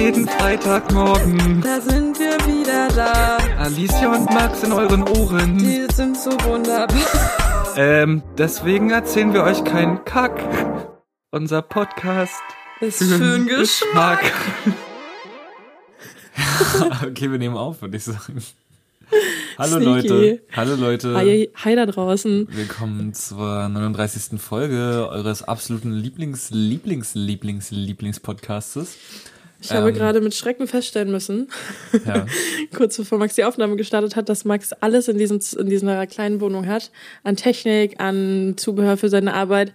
jeden Freitagmorgen. Da sind wir wieder da. Alicia und Max in euren Ohren. Die sind so wunderbar. Ähm, deswegen erzählen wir euch keinen Kack. Unser Podcast Ist für den Geschmack. okay, wir nehmen auf, würde ich sagen. Hallo Sneaky. Leute. Hallo Leute. Hi, hi da draußen. Willkommen zur 39. Folge eures absoluten Lieblings, Lieblings, Lieblings, Lieblingspodcastes. Ich habe Ähm. gerade mit Schrecken feststellen müssen, Ja. kurz bevor Max die Aufnahme gestartet hat, dass Max alles in, diesem, in dieser kleinen Wohnung hat. An Technik, an Zubehör für seine Arbeit.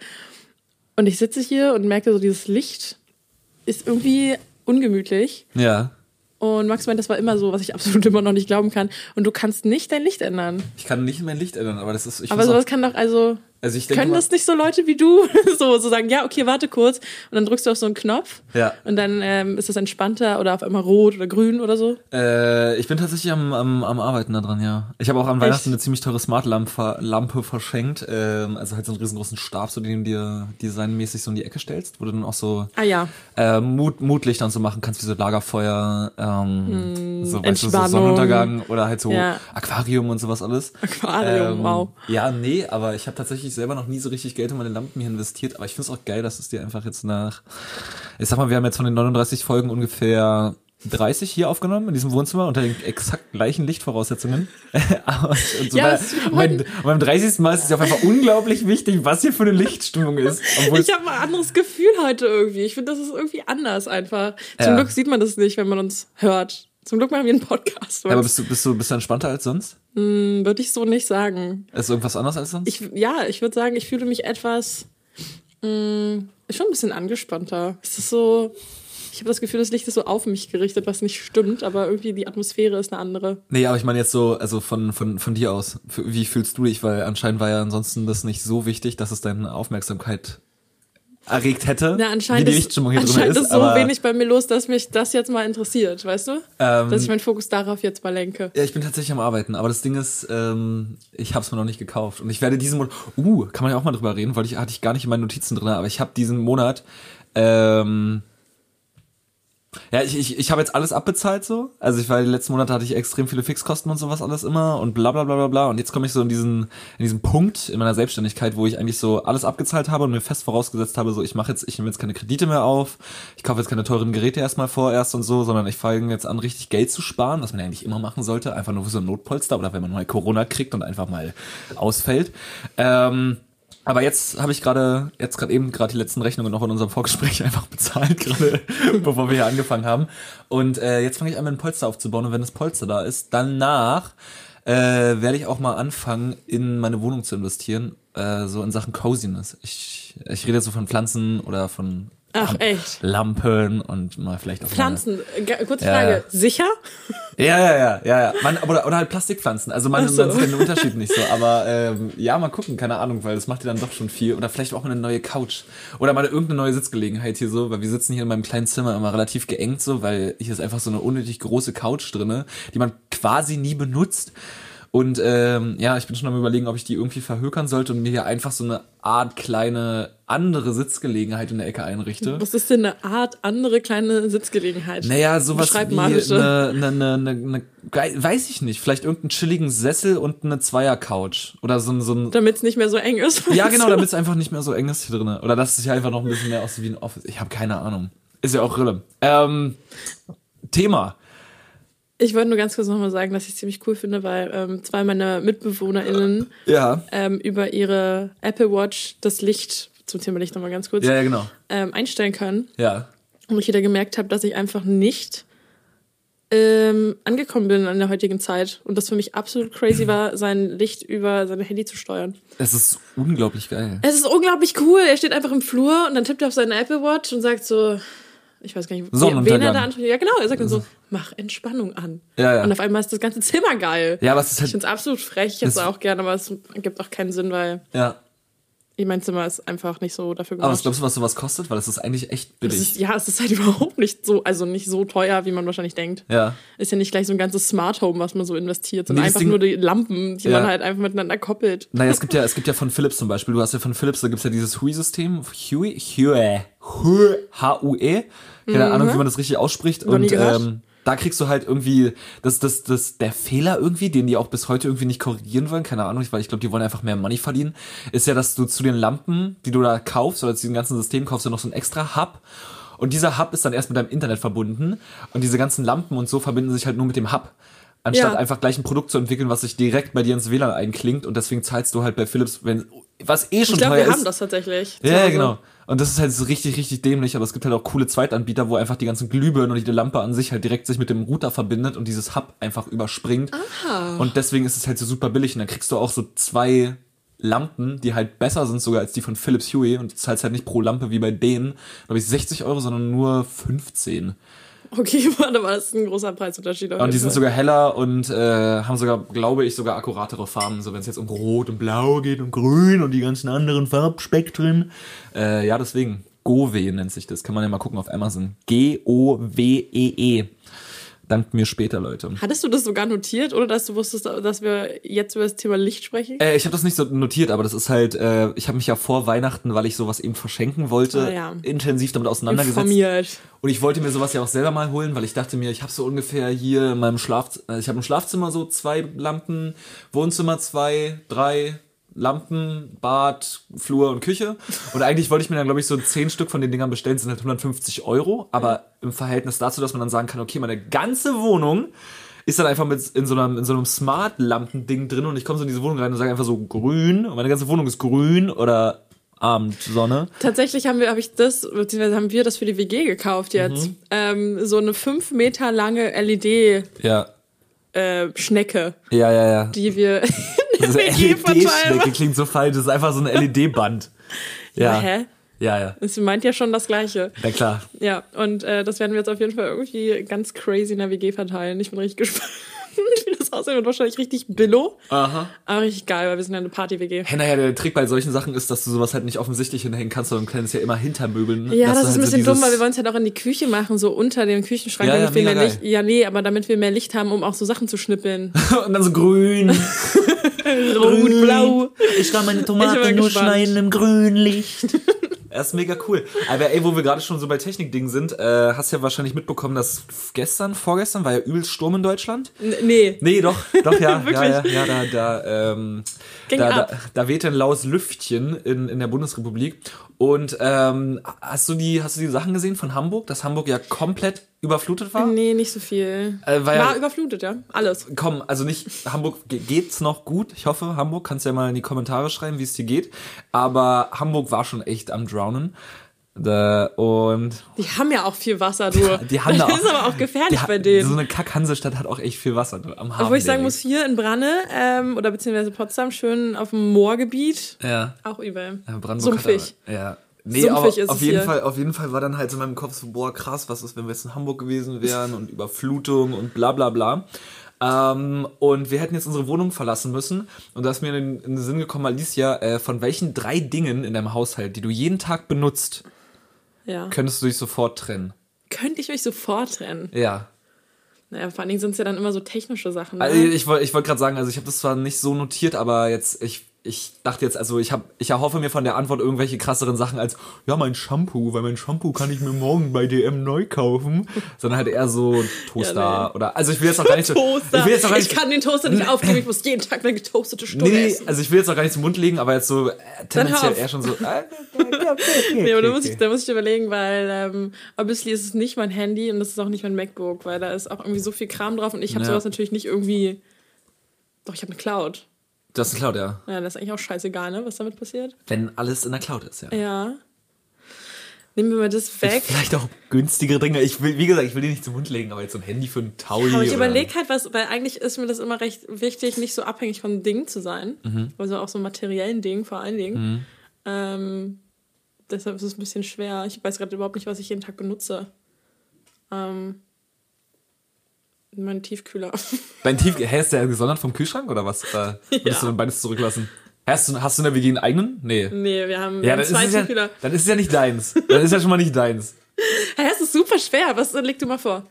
Und ich sitze hier und merke so, dieses Licht ist irgendwie ungemütlich. ja. Und Max meint, das war immer so, was ich absolut immer noch nicht glauben kann. Und du kannst nicht dein Licht ändern. Ich kann nicht mein Licht ändern, aber das ist. Ich Aber sowas kann doch, also, also ich denke können mal, das nicht so Leute wie du so, so sagen, ja, okay, warte kurz. Und dann drückst du auf so einen Knopf. Ja. Und dann ähm, ist das entspannter oder auf einmal rot oder grün oder so. Äh, ich bin tatsächlich am, am, am Arbeiten da dran, ja. Ich habe auch an Weihnachten eine ziemlich teure Smart-Lampe Lampe verschenkt. Ähm, also halt so einen riesengroßen Stab, so den du dir designmäßig so in die Ecke stellst, wo du dann auch so Ah ja. äh, Mut, Mutlichter und so machen kannst, wie so Lagerfeuer, ähm, so, weißt du, so. Sonnenuntergang oder halt so Ja. Aquarium und sowas alles. Aquarium, Ähm, wow. Ja, nee, aber ich habe tatsächlich selber noch nie so richtig Geld in meine Lampen hier investiert. Aber ich finde es auch geil, dass es dir einfach jetzt nach, ich sag mal, wir haben jetzt von den 39 Folgen ungefähr 30 hier aufgenommen in diesem Wohnzimmer unter den exakt gleichen Lichtvoraussetzungen. Und so Ja, und beim, und beim 30. Mal ist es auf einfach unglaublich wichtig, was hier für eine Lichtstimmung ist. Ich habe ein anderes Gefühl heute irgendwie. Ich finde, das ist irgendwie anders einfach. Zum Ja. Glück sieht man das nicht, wenn man uns hört. Zum Glück machen wir einen Podcast. aber bist du, bist du, bist du entspannter als sonst? Würde ich so nicht sagen. Ist irgendwas anders als sonst? Ich, ja, ich würde sagen, ich fühle mich etwas mh, schon ein bisschen angespannter. Es ist so, ich habe das Gefühl, das Licht ist so auf mich gerichtet, was nicht stimmt, aber irgendwie die Atmosphäre ist eine andere. Nee, aber ich meine jetzt so, also von, von, von dir aus. Wie fühlst du dich? Weil anscheinend war ja ansonsten das nicht so wichtig, dass es deine Aufmerksamkeit erregt hätte. Na, anscheinend wie die ist, Lichtstimmung hier drin anscheinend ist. ist so wenig bei mir los, dass mich das jetzt mal interessiert, weißt du? Ähm, dass ich meinen Fokus darauf jetzt mal lenke. Ja, ich bin tatsächlich am Arbeiten, aber das Ding ist, ähm, ich habe es mir noch nicht gekauft und ich werde diesen Monat, uh, kann man ja auch mal drüber reden, weil ich hatte ich gar nicht in meinen Notizen drin, aber ich habe diesen Monat, ähm, ja, ich, ich, ich habe jetzt alles abbezahlt so. Also ich war die letzten Monate hatte ich extrem viele Fixkosten und sowas alles immer und bla bla bla bla bla. Und jetzt komme ich so in diesen, in diesen Punkt in meiner Selbstständigkeit, wo ich eigentlich so alles abgezahlt habe und mir fest vorausgesetzt habe, so ich mache jetzt, ich nehme jetzt keine Kredite mehr auf, ich kaufe jetzt keine teuren Geräte erstmal vorerst und so, sondern ich fange jetzt an, richtig Geld zu sparen, was man ja eigentlich immer machen sollte, einfach nur für so ein Notpolster oder wenn man mal Corona kriegt und einfach mal ausfällt. Ähm, aber jetzt habe ich gerade, jetzt gerade eben gerade die letzten Rechnungen noch in unserem Vorgespräch einfach bezahlt, gerade bevor wir hier angefangen haben. Und äh, jetzt fange ich an, mir ein Polster aufzubauen. Und wenn das Polster da ist, danach äh, werde ich auch mal anfangen, in meine Wohnung zu investieren, äh, so in Sachen Coziness. Ich, ich rede jetzt so von Pflanzen oder von Ach, echt? Lampen und mal vielleicht auch Pflanzen, Ge- kurze Ja. Frage, sicher? Mal, ja, ja, ja, ja, ja. Man, oder, oder halt Plastikpflanzen. Also man, so. man sieht den Unterschied nicht so. Aber ähm, ja, mal gucken, keine Ahnung, weil das macht ja dann doch schon viel. Oder vielleicht auch mal eine neue Couch. Oder mal irgendeine neue Sitzgelegenheit hier so, weil wir sitzen hier in meinem kleinen Zimmer immer relativ geengt so, weil hier ist einfach so eine unnötig große Couch drinne, die man quasi nie benutzt. Und ähm, ja, ich bin schon am überlegen, ob ich die irgendwie verhökern sollte und mir hier einfach so eine Art kleine andere Sitzgelegenheit in der Ecke einrichte. Was ist denn eine Art andere kleine Sitzgelegenheit? Naja, sowas wie eine, eine, eine, eine, weiß ich nicht, vielleicht irgendeinen chilligen Sessel und eine Zweier-Couch. Oder so ein, so ein Damit es nicht mehr so eng ist. ja genau, damit es einfach nicht mehr so eng ist hier drin. Oder dass es hier einfach noch ein bisschen mehr aussieht wie ein Office. Ich habe keine Ahnung. Ist ja auch Rille. Ähm, Thema. Ich wollte nur ganz kurz nochmal sagen, dass ich es ziemlich cool finde, weil ähm, zwei meiner MitbewohnerInnen Ja. ähm, über ihre Apple Watch das Licht, zum Thema Licht nochmal ganz kurz, Ja, ja, genau. ähm, einstellen können. Ja. Und ich wieder gemerkt habe, dass ich einfach nicht ähm, angekommen bin in der heutigen Zeit. Und das für mich absolut crazy war, sein Licht über sein Handy zu steuern. Es ist unglaublich geil. Es ist unglaublich cool. Er steht einfach im Flur und dann tippt er auf seine Apple Watch und sagt so, ich weiß gar nicht, wen er da anspricht. Ja, genau. Er sagt dann so, mach Entspannung an. Ja, ja. Und auf einmal ist das ganze Zimmer geil. Ja, aber es ist Ich halt. finde es absolut frech. Ich hätte Es- auch gerne, aber es gibt auch keinen Sinn, weil Ja. Mein Zimmer ist einfach nicht so dafür Aber was gemacht. glaubst du, was sowas kostet? Weil das ist eigentlich echt billig. ist, ja, es ist halt überhaupt nicht so, also nicht so teuer, wie man wahrscheinlich denkt. ja. Ist ja nicht gleich so ein ganzes Smart Home, was man so investiert, sondern Nee, einfach Ding- nur die Lampen, die Ja. man halt einfach miteinander koppelt. Naja, es gibt ja, es gibt ja von Philips zum Beispiel, du hast ja von Philips, da gibt's ja dieses Hui-System, Hui, Hui, H-U-E. Keine Ahnung, wie man das richtig ausspricht. Und ähm, da kriegst du halt irgendwie, das, das, das, der Fehler irgendwie, den die auch bis heute irgendwie nicht korrigieren wollen, keine Ahnung, weil ich glaube, die wollen einfach mehr Money verdienen, ist ja, dass du zu den Lampen, die du da kaufst, oder zu diesem ganzen System kaufst du noch so ein extra Hub. Und dieser Hub ist dann erst mit deinem Internet verbunden. Und diese ganzen Lampen und so verbinden sich halt nur mit dem Hub. Anstatt Ja. einfach gleich ein Produkt zu entwickeln, was sich direkt bei dir ins WLAN einklingt. Und deswegen zahlst du halt bei Philips, wenn, was eh schon Ich glaube, teuer wir ist. haben das tatsächlich. Ja, ja, genau. Und das ist halt so richtig, richtig dämlich, aber es gibt halt auch coole Zweitanbieter, wo einfach die ganzen Glühbirnen und die Lampe an sich halt direkt sich mit dem Router verbindet und dieses Hub einfach überspringt. Und deswegen ist es halt so super billig und dann kriegst du auch so zwei Lampen, die halt besser sind sogar als die von Philips Hue und du zahlst halt nicht pro Lampe wie bei denen, glaube ich, 60 Euro, sondern nur 15. Okay, warte mal, das ist ein großer Preisunterschied. Und die sind sogar heller und äh, haben sogar, glaube ich, sogar akkuratere Farben. So wenn es jetzt um Rot und Blau geht und Grün und die ganzen anderen Farbspektren. Äh, ja, deswegen. Gove nennt sich das. Kann man ja mal gucken auf Amazon. G-O-W-E-E. -E. Dankt mir später, Leute. Hattest du das sogar notiert oder dass du wusstest, dass wir jetzt über das Thema Licht sprechen? Äh, ich habe das nicht so notiert, aber das ist halt, äh, ich habe mich ja vor Weihnachten, weil ich sowas eben verschenken wollte, Ah, ja. intensiv damit auseinandergesetzt. Informiert. Und ich wollte mir sowas ja auch selber mal holen, weil ich dachte mir, ich habe so ungefähr hier in meinem Schlafzimmer, ich habe im Schlafzimmer so zwei Lampen, Wohnzimmer zwei, drei Lampen, Bad, Flur und Küche. Und eigentlich wollte ich mir dann, glaube ich, so zehn Stück von den Dingern bestellen, sind halt 150 Euro. Aber im Verhältnis dazu, dass man dann sagen kann, okay, meine ganze Wohnung ist dann einfach mit in so einem, in so einem Smart-Lampen-Ding drin und ich komme so in diese Wohnung rein und sage einfach so grün und meine ganze Wohnung ist grün oder Abendsonne. Tatsächlich haben wir, habe ich das, beziehungsweise haben wir das für die WG gekauft jetzt. Mhm. Ähm, so eine fünf Meter lange LED-Schnecke, Ja, ja, ja, ja. äh, die wir Diese WG verteilen. LED-Schnecke klingt so falsch, das ist einfach so ein LED-Band. Ja. Hä? Ja, ja. Das meint ja schon das Gleiche. Na klar. Ja, und äh, das werden wir jetzt auf jeden Fall irgendwie ganz crazy in der WG verteilen. Ich bin richtig gespannt, wie das aussehen wird. Wahrscheinlich richtig billo, Aha. aber richtig geil, weil wir sind ja eine Party-WG. Hey, naja, der Trick bei solchen Sachen ist, dass du sowas halt nicht offensichtlich hinhängen kannst, sondern kannst ja immer hintermöbeln. Ja, dass das du ist ein halt so bisschen dumm, dieses- weil wir wollen es halt auch in die Küche machen, so unter dem Küchenschrank, Ja, ja, wir mega mehr Licht. Ja, nee, aber damit wir mehr Licht haben, um auch so Sachen zu schnippeln. Und dann so grün. Rot, blau. Ich kann meine Tomaten nur gespannt. schneiden im Grünlicht. Das ist mega cool. Aber ey, wo wir gerade schon so bei Technikdingen sind, äh, hast ja wahrscheinlich mitbekommen, dass gestern, vorgestern war ja übelst Sturm in Deutschland. N nee. Nee, doch, doch, ja, ja, ja, ja, da, da, ähm, Ging da, da, da weht ein laues Lüftchen in, in der Bundesrepublik. Und ähm, hast du die, hast du die Sachen gesehen von Hamburg, dass Hamburg ja komplett überflutet war? Nee, nicht so viel. Äh, War überflutet, ja. Alles. Komm, also nicht, Hamburg ge- geht's noch gut. Ich hoffe, Hamburg, kannst ja mal in die Kommentare schreiben, wie es dir geht. Aber Hamburg war schon echt am Drownen. Da, und Die haben ja auch viel Wasser, du. die haben da das auch, ist aber auch gefährlich die, bei denen. So eine Kack-Hansestadt hat auch echt viel Wasser am Hafen. Obwohl ich sagen muss, hier in Branne ähm, oder beziehungsweise Potsdam schön auf dem Moorgebiet Ja. auch übel. Ja, Brandenburg Sumpfig. Hat aber, ja. Nee, Sumpfig aber ist auf es jeden hier. Fall, auf jeden Fall war dann halt so in meinem Kopf so, boah, krass, was ist, wenn wir jetzt in Hamburg gewesen wären und Überflutung und bla bla bla. Ähm, und wir hätten jetzt unsere Wohnung verlassen müssen. Und da ist mir in, in den Sinn gekommen, Alicia, äh, von welchen drei Dingen in deinem Haushalt, die du jeden Tag benutzt, Ja. könntest du dich sofort trennen? Könnte ich euch sofort trennen. Ja. Naja, vor allen Dingen sind es ja dann immer so technische Sachen. Ne? Also ich wollte ich wollt gerade sagen, also ich habe das zwar nicht so notiert, aber jetzt, ich, ich dachte jetzt, also ich habe, ich erhoffe mir von der Antwort irgendwelche krasseren Sachen als, ja, mein Shampoo, weil mein Shampoo kann ich mir morgen bei DM neu kaufen, sondern halt eher so Toaster Ja, nee. oder, also ich will jetzt auch gar nicht so, Toaster. ich will jetzt auch gar nicht, kann den Toaster nicht aufgeben, ich muss jeden Tag eine getoastete Stunde nee, essen. also ich will jetzt auch gar nicht zum Mund legen, aber jetzt so äh, tendenziell eher schon so, äh, Nee, aber da muss, ich, da muss ich überlegen, weil ähm, obviously ist es nicht mein Handy und das ist auch nicht mein MacBook, weil da ist auch irgendwie so viel Kram drauf und ich habe Ja. sowas natürlich nicht irgendwie. Doch, ich habe eine Cloud. Das ist eine Cloud, ja. Ja, das ist eigentlich auch scheißegal, ne, was damit passiert. Wenn alles in der Cloud ist, ja. Ja. Nehmen wir mal das weg. Vielleicht auch günstigere Dinge. Ich will, wie gesagt, ich will die nicht zum Mund legen, aber jetzt so ein Handy für einen Taui. Aber ich überlege halt was, weil eigentlich ist mir das immer recht wichtig, nicht so abhängig von Dingen zu sein. Mhm. Also auch so materiellen Dingen vor allen Dingen. Ähm, deshalb ist es ein bisschen schwer. Ich weiß gerade überhaupt nicht, was ich jeden Tag benutze. Ähm, mein Tiefkühler. Dein Tief, hä, ist der gesondert vom Kühlschrank oder was? Äh, würdest Ja. du dann beides zurücklassen? Hast du, hast du in der WG einen eigenen? Nee. nee, wir haben, Ja, haben dann ist, zwei es ja, Tiefkühler. dann ist es ja nicht deins. Dann ist ja schon mal nicht deins. Hä, es ist super schwer. Was leg du mal vor?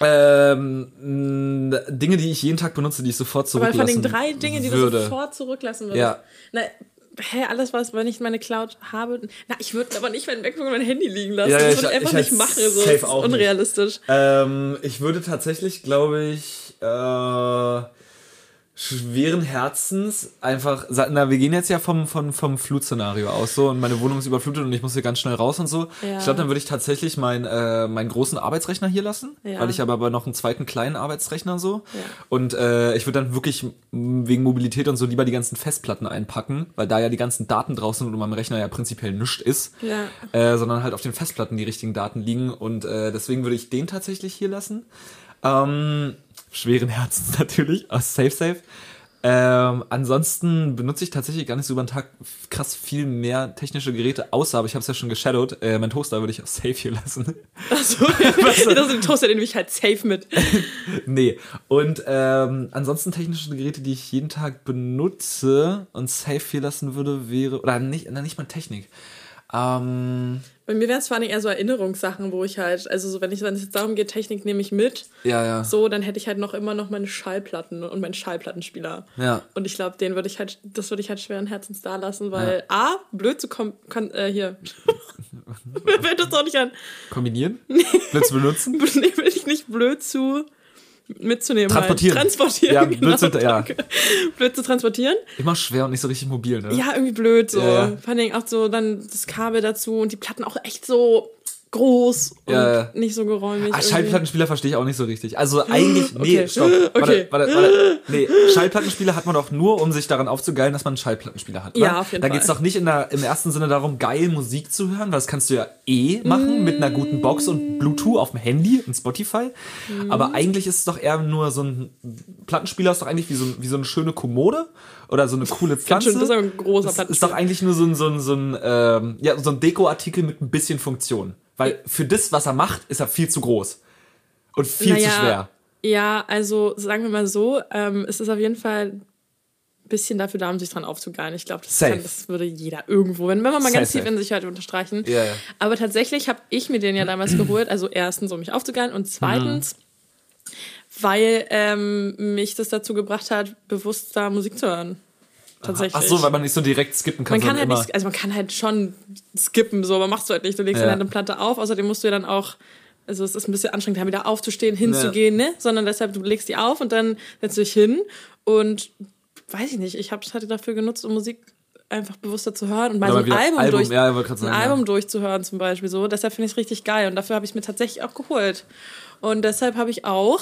Ähm, Dinge, die ich jeden Tag benutze, die ich sofort Aber von zurücklassen den drei Dingen, die du würde. sofort zurücklassen würdest. Ja. Na, hä, alles was, wenn ich meine Cloud habe. Na, ich würde aber nicht mein MacBook und mein Handy liegen lassen. Ja, ja, das würde ich einfach ich halt nicht machen. So. safe auch unrealistisch. Ähm, ich würde tatsächlich, glaube ich, äh, schweren Herzens einfach, na, wir gehen jetzt ja vom, vom, vom Flutszenario aus so und meine Wohnung ist überflutet und ich muss hier ganz schnell raus und so. Ja. Ich glaube, dann würde ich tatsächlich mein, äh, meinen großen Arbeitsrechner hier lassen, Ja. weil ich habe aber noch einen zweiten kleinen Arbeitsrechner so. Ja. Und äh, ich würde dann wirklich wegen Mobilität und so lieber die ganzen Festplatten einpacken, weil da ja die ganzen Daten drauf sind und meinem Rechner ja prinzipiell nichts ist Ja. äh, sondern halt auf den Festplatten die richtigen Daten liegen und äh, deswegen würde ich den tatsächlich hier lassen. Ähm, schweren Herzens natürlich, aus Safe Safe. Ähm, ansonsten benutze ich tatsächlich gar nicht so über den Tag krass viel mehr technische Geräte, außer, aber ich habe es ja schon geshadowed, äh, mein Toaster würde ich auch safe hier lassen. Achso, das ist ein Toaster, den nehme ich halt safe mit. nee. Und ähm, ansonsten technische Geräte, die ich jeden Tag benutze und safe hier lassen würde, wäre, oder nicht, na, nicht mal Technik. Ähm, Bei mir wären es vor allem eher so Erinnerungssachen, wo ich halt, also so, wenn, ich, wenn es jetzt darum geht, Technik nehme ich mit, ja, ja. so, dann hätte ich halt noch immer noch meine Schallplatten und meinen Schallplattenspieler. Ja. Und ich glaube, den würde ich halt, das würde ich halt schweren Herzens da lassen, weil A, blöd zu kommen, kann, äh, hier. Mir fällt das doch nicht an. Kombinieren? Willst du benutzen? Nee, will ich nicht blöd zu mitzunehmen. Transportieren. Halt. Transportieren. Ja, genau, blöd zu- ja. Blöd zu transportieren. Immer schwer und nicht so richtig mobil, ne? Ja, irgendwie blöd so. Ja. Vor allen Dingen auch so dann das Kabel dazu und die Platten auch echt so groß und Ja, ja. nicht so geräumig. Ah, irgendwie. Schallplattenspieler verstehe ich auch nicht so richtig. Also eigentlich, nee, Okay. stopp. Okay. Warte, warte, warte. Nee, Schallplattenspieler hat man doch nur, um sich daran aufzugeilen, dass man einen Schallplattenspieler hat. Ja, ne? auf jeden da Fall. geht's doch nicht in der, im ersten Sinne darum, geil Musik zu hören, weil das kannst du ja eh machen mit einer guten Box und Bluetooth auf dem Handy und Spotify. Mhm. Aber eigentlich ist es doch eher nur so ein Plattenspieler ist doch eigentlich wie so, wie so eine schöne Kommode oder so eine coole Pflanze. schön, das ist ein großer Das ist Plattenspieler. doch eigentlich nur so ein, so ein, so ein, ähm, ja, so ein Dekoartikel mit ein bisschen Funktion. Weil für das, was er macht, ist er viel zu groß. Und viel zu schwer. Ja, also sagen wir mal so, ähm, es ist auf jeden Fall ein bisschen dafür da, um sich dran aufzugeilen. Ich glaube, das, das würde jeder irgendwo, wenn, wenn man mal Safe, ganz tief in sich hört, unterstreichen. Ja, ja. Aber tatsächlich habe ich mir den ja damals geholt, also erstens, um mich aufzugeilen und zweitens, Mhm. weil ähm, mich das dazu gebracht hat, bewusster Musik zu hören. Tatsächlich. Ach so, weil man nicht so direkt skippen kann. Man kann halt sondern nicht, also man kann halt schon skippen, so, aber machst du halt nicht. Du legst Ja. dann halt eine Platte auf, außerdem musst du ja dann auch, also es ist ein bisschen anstrengend, da wieder aufzustehen, hinzugehen, ne? Sondern deshalb, du legst die auf und dann setzt du dich hin und weiß ich nicht, ich habe es halt dafür genutzt, um Musik einfach bewusster zu hören und mal Ja, so ein Album, Album, durch, ja, ein sagen, ja. Album durchzuhören zum Beispiel so. Deshalb finde ich es richtig geil und dafür habe ich mir tatsächlich auch geholt. Und deshalb habe ich auch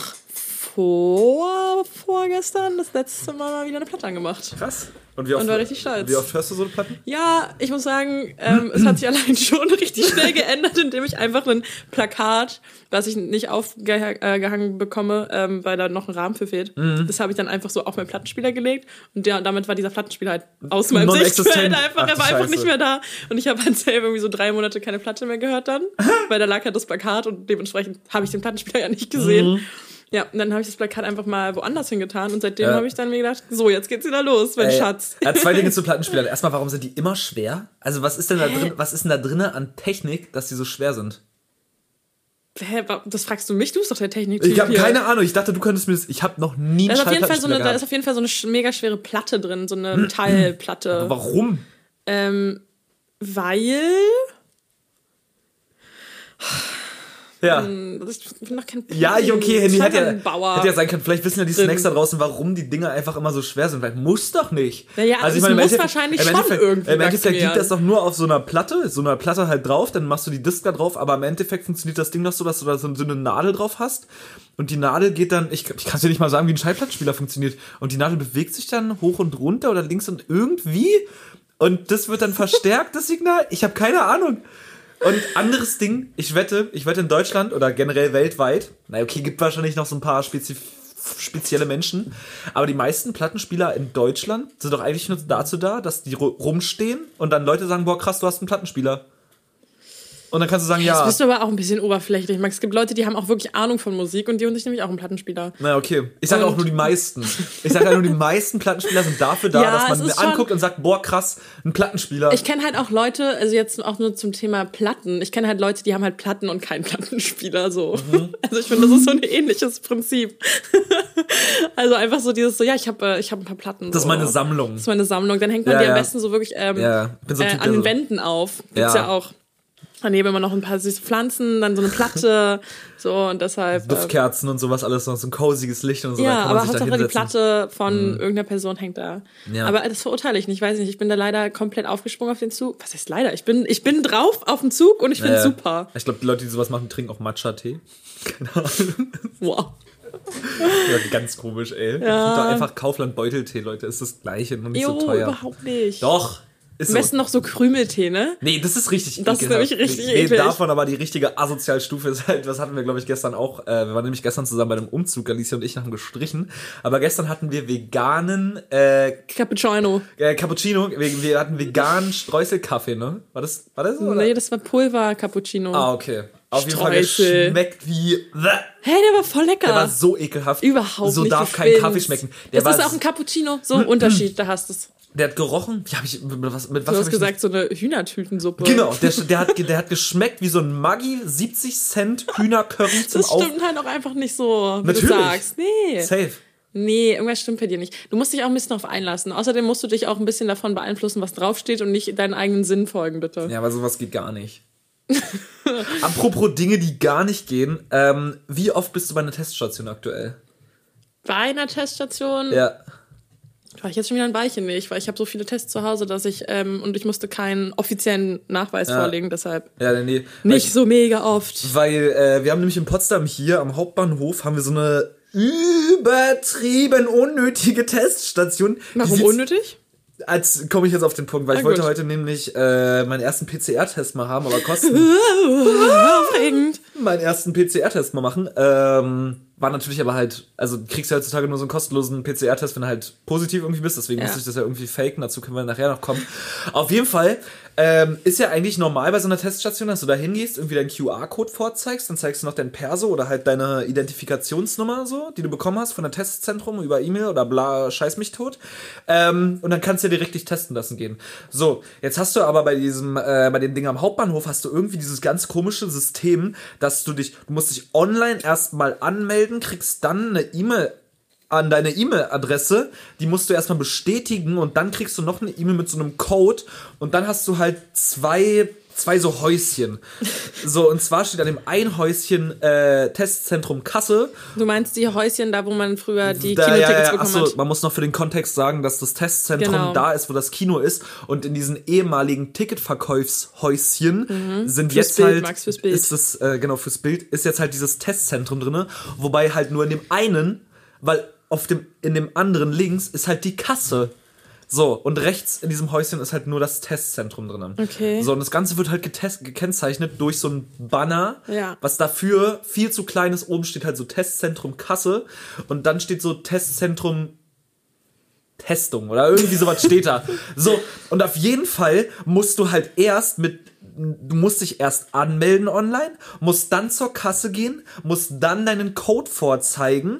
vor vorgestern das letzte Mal mal wieder eine Platte angemacht. Krass. Und wie oft, Und war richtig stolz. Wie oft hörst du so eine Platten? Ja, ich muss sagen, ähm, es hat sich allein schon richtig schnell geändert, indem ich einfach ein Plakat, was ich nicht aufgehangen bekomme, ähm, weil da noch ein Rahmen für fehlt, Mhm. das habe ich dann einfach so auf meinen Plattenspieler gelegt und der, damit war dieser Plattenspieler halt aus meinem. Sichtfeld einfach, Ach, er war du einfach Scheiße. nicht mehr da und ich habe halt selber irgendwie so drei Monate keine Platte mehr gehört dann, weil da lag halt das Plakat und dementsprechend habe ich den Plattenspieler ja nicht gesehen. Mhm. Ja, und dann habe ich das Plakat einfach mal woanders hingetan und seitdem Ja. habe ich dann mir gedacht, so, jetzt geht's wieder los, mein Ey, Schatz. Ja, zwei Dinge zu Plattenspielern. Erstmal, warum sind die immer schwer? Also, was ist denn da drin, was ist denn da drinne an Technik, dass die so schwer sind? Hä, das fragst du mich? Du bist doch der Technik. Ich habe keine Ahnung. Ich dachte, du könntest mir das. Ich habe noch nie Da ist, auf jeden Fall so eine, da ist auf jeden Fall so eine mega schwere Platte drin, so eine Metallplatte. Warum? Ähm, weil. Ja. hm, Ich bin noch kein Ja, ich- okay, Handy hat ja, Schallplattenbauer. hätte ja sein können. Vielleicht wissen ja die drin. Snacks da draußen, warum die Dinger einfach immer so schwer sind. Weil muss doch nicht. Ja, ja, es im muss Endeffekt- wahrscheinlich schon irgendwie Im Endeffekt liegt das doch nur auf so einer Platte, so einer Platte halt drauf, dann machst du die Disk da drauf, aber im Endeffekt funktioniert das Ding noch so, dass du da so eine Nadel drauf hast und die Nadel geht dann, ich, ich kann dir nicht mal sagen, wie ein Schallplattenspieler funktioniert und die Nadel bewegt sich dann hoch und runter oder links und irgendwie und das wird dann verstärkt, das Signal. Ich habe keine Ahnung. Und anderes Ding, ich wette, ich wette in Deutschland oder generell weltweit, na okay, gibt wahrscheinlich noch so ein paar spezif spezielle Menschen, aber die meisten Plattenspieler in Deutschland sind doch eigentlich nur dazu da, dass die ru- rumstehen und dann Leute sagen, boah krass, du hast einen Plattenspieler. Und dann kannst du sagen, Das ja. bist du aber auch ein bisschen oberflächlich, Max. Es gibt Leute, die haben auch wirklich Ahnung von Musik und die holen sich nämlich auch einen Plattenspieler. Na, okay. Ich sage auch Und- nur die meisten. Ich sage ja nur, die meisten Plattenspieler sind dafür da, Ja, dass man mir ist anguckt und sagt, boah, krass, ein Plattenspieler. Ich kenne halt auch Leute, also jetzt auch nur zum Thema Platten. Ich kenne halt Leute, die haben halt Platten und keinen Plattenspieler so. Mhm. Also ich finde, das ist so ein ähnliches Prinzip. also einfach so dieses so, ja, ich habe äh, ich habe ein paar Platten. das ist so. meine Sammlung. Das ist meine Sammlung. Dann hängt man Ja, die am besten so wirklich ähm, Ja, ich so äh, an den Wänden auf. Gibt's ja, auch. Daneben immer noch ein paar süße Pflanzen, dann so eine Platte, so und deshalb. äh, Duftkerzen und sowas, alles noch so ein cosiges Licht und so. ja, aber Hauptsache die. Platte von irgendeiner Person hängt da. Ja. Aber das verurteile ich nicht, weiß ich nicht. Ich bin da leider komplett aufgesprungen auf den Zug. Was heißt leider? Ich bin, ich bin drauf auf den Zug und ich finde Ja, ja. super. Ich glaube, die Leute, die sowas machen, trinken auch Matcha-Tee. Keine Ahnung. Wow. Ja, ganz komisch, ey. Ja. Doch einfach Kaufland Beuteltee, Leute, ist das gleiche, nur nicht Jo, so teuer. überhaupt nicht. Doch. Ist Am so. besten noch so Krümeltee, ne? Nee, das ist richtig Das ist nämlich richtig nee, eklig. davon aber die richtige Asozialstufe ist halt, was hatten wir, glaube ich, gestern auch, äh, wir waren nämlich gestern zusammen bei dem Umzug, Alicia und ich haben gestrichen, aber gestern hatten wir veganen äh, Cappuccino. äh, Cappuccino, wir, wir hatten veganen Streuselkaffee, ne? War das, war das so? oder? Nee, das war Pulver-Cappuccino. Ah, okay. Auf jeden Fall, der schmeckt wie... Hey, der war voll lecker. Der war so ekelhaft. Überhaupt so nicht. darf du kein. Kaffee schmecken. Der, das ist auch ein Cappuccino. So ein Unterschied, da hast du es. Der hat gerochen. Wie hab ich, mit was, mit was Du hast gesagt, so eine Hühnertütensuppe. Genau, der, der, hat, der hat geschmeckt wie so ein Maggi 70 Cent Hühnercurry zum Das Auf. stimmt halt auch einfach nicht so, wie Natürlich. du sagst. Nee. Safe. Nee, irgendwas stimmt bei dir nicht. Du musst dich auch ein bisschen darauf einlassen. Außerdem musst du dich auch ein bisschen davon beeinflussen, was draufsteht und nicht deinen eigenen Sinn folgen, bitte. Ja, aber sowas geht gar nicht. Apropos Dinge, die gar nicht gehen. Ähm, wie oft bist du bei einer Teststation aktuell? Bei einer Teststation Ja. War ich jetzt schon wieder ein Weilchen nicht, weil ich habe so viele Tests zu Hause, dass ich ähm, und ich musste keinen offiziellen Nachweis Ja. vorlegen, deshalb Ja, nee. nicht so mega oft. Weil äh, wir haben nämlich in Potsdam hier am Hauptbahnhof haben wir so eine übertrieben unnötige Teststation. Warum unnötig? Als komme ich jetzt auf den Punkt, weil ich Ah, wollte gut. heute nämlich äh, meinen ersten PCR-Test mal haben, aber kosten Aufregend. meinen ersten PCR-Test mal machen. Ähm, war natürlich aber halt, also du kriegst ja heutzutage nur so einen kostenlosen PCR-Test, wenn du halt positiv irgendwie bist, deswegen Ja. musste ich das ja irgendwie faken, dazu können wir nachher noch kommen. Auf jeden Fall ähm, ist ja eigentlich normal bei so einer Teststation, dass du da hingehst, irgendwie deinen QR-Code vorzeigst, dann zeigst du noch dein Perso oder halt deine Identifikationsnummer so, die du bekommen hast von der Testzentrum über E-Mail oder bla, scheiß mich tot. Ähm, und dann kannst du direkt dich testen lassen gehen. So, jetzt hast du aber bei diesem, äh, bei dem Ding am Hauptbahnhof hast du irgendwie dieses ganz komische System, dass du dich, du musst dich online erstmal anmelden, kriegst dann eine E-Mail an deine E-Mail-Adresse, die musst du erstmal bestätigen und dann kriegst du noch eine E-Mail mit so einem Code und dann hast du halt zwei zwei so Häuschen. So, und zwar steht an dem einen Häuschen äh, Testzentrum Kassel Du meinst die Häuschen da, wo man früher die da, Kinotickets ja, ja, bekommen achso, hat? man muss noch für den Kontext sagen, dass das Testzentrum Genau. da ist, wo das Kino ist und in diesen ehemaligen Ticketverkaufshäuschen sind Mhm. Fürs jetzt Bild, halt Max, fürs Bild. ist das äh, genau fürs Bild ist jetzt halt dieses Testzentrum drinne, wobei halt nur in dem einen, weil auf dem in dem anderen links ist halt die Kasse. So, und rechts in diesem Häuschen ist halt nur das Testzentrum drin. Okay. So, und das Ganze wird halt getest, gekennzeichnet durch so ein Banner, Ja. was dafür viel zu klein ist. Oben steht halt so Testzentrum Kasse und dann steht so Testzentrum Testung oder irgendwie sowas steht da. So, und auf jeden Fall musst du halt erst mit, du musst dich erst anmelden online, musst dann zur Kasse gehen, musst dann deinen Code vorzeigen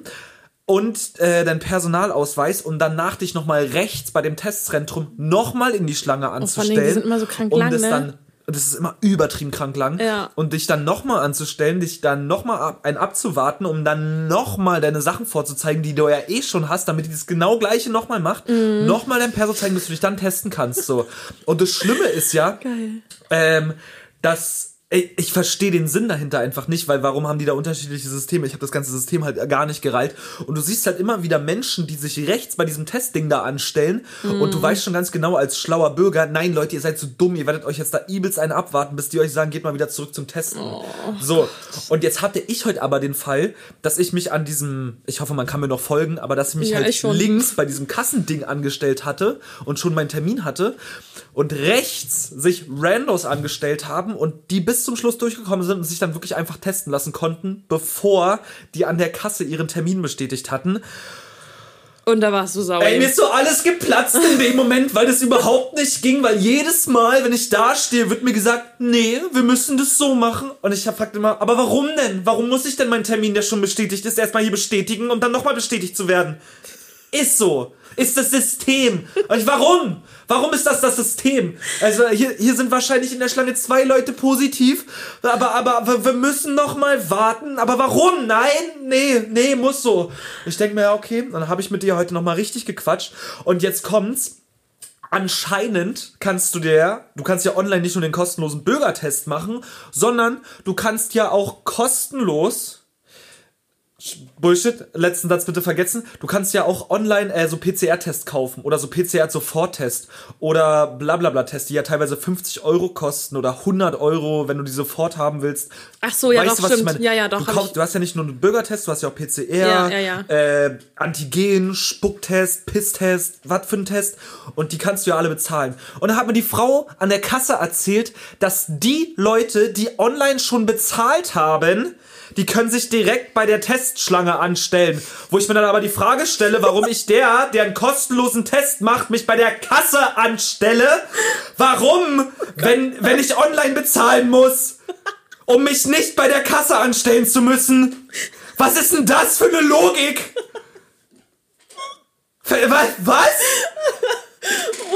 und äh, dein Personalausweis und danach dich nochmal rechts bei dem Testzentrum nochmal in die Schlange allen anzustellen. Dingen, die sind immer so krank um lang, das ne? dann und das ist immer übertrieben krank lang. Ja. Und dich dann nochmal anzustellen, dich dann nochmal ab, ein abzuwarten, um dann nochmal deine Sachen vorzuzeigen, die du ja eh schon hast, damit die das genau gleiche nochmal macht. Mhm. Nochmal dein Perso zeigen, bis du dich dann testen kannst. So. Und das Schlimme ist ja, ähm, dass ey, ich verstehe den Sinn dahinter einfach nicht, weil warum haben die da unterschiedliche Systeme? Ich habe das ganze System halt gar nicht gereilt. Und du siehst halt immer wieder Menschen, die sich rechts bei diesem Testding da anstellen. Und Mhm. du weißt schon ganz genau als schlauer Bürger, nein Leute, ihr seid zu dumm, ihr werdet euch jetzt da übelst einen abwarten, bis die euch sagen, geht mal wieder zurück zum Testen. Oh. so, und jetzt hatte ich heute aber den Fall, dass ich mich an diesem, ich hoffe, man kann mir noch folgen, aber dass ich mich Ja, halt ich links bei diesem Kassending angestellt hatte und schon meinen Termin hatte und rechts sich Randos angestellt haben und die bis zum Schluss durchgekommen sind und sich dann wirklich einfach testen lassen konnten, bevor die an der Kasse ihren Termin bestätigt hatten. Und da warst du sauer. Ey, mir ist so alles geplatzt in dem Moment, weil das überhaupt nicht ging, weil jedes Mal, wenn ich da stehe, wird mir gesagt, nee, wir müssen das so machen. Und ich fragte immer, aber warum denn? Warum muss ich denn meinen Termin, der schon bestätigt ist, erstmal hier bestätigen, um dann nochmal bestätigt zu werden? Ist so. Ist das System. Und warum? Warum ist das das System? Also hier, hier sind wahrscheinlich in der Schlange zwei Leute positiv, aber, aber wir- müssen noch mal warten. Aber warum? Nein, nee, nee, muss so. Ich denke mir, okay, dann habe ich mit dir heute noch mal richtig gequatscht. Und jetzt kommt's. Anscheinend kannst du dir, du kannst ja online nicht nur den kostenlosen Bürgertest machen, sondern du kannst ja auch kostenlos Bullshit, letzten Satz bitte vergessen. Du kannst ja auch online äh, so PCR-Test kaufen oder so PCR-Soforttest oder Blablabla-Test, die ja teilweise 50 Euro kosten oder 100 Euro, wenn du die sofort haben willst. Ach so, ja, weißt doch, du, stimmt. Ja, ja, doch, Du, kaufst, du hast ja nicht nur einen Bürgertest, du hast ja auch PCR, Ja, ja. Äh, Antigen, Spucktest, Pisstest, was für ein Test. Und die kannst du ja alle bezahlen. Und da hat mir die Frau an der Kasse erzählt, dass die Leute, die online schon bezahlt haben, die können sich direkt bei der Testschlange anstellen. Wo ich mir dann aber die Frage stelle, warum ich der, der einen kostenlosen Test macht, mich bei der Kasse anstelle. Warum? Wenn, wenn ich online bezahlen muss um mich nicht bei der Kasse anstellen zu müssen. Was ist denn das für eine Logik? Was?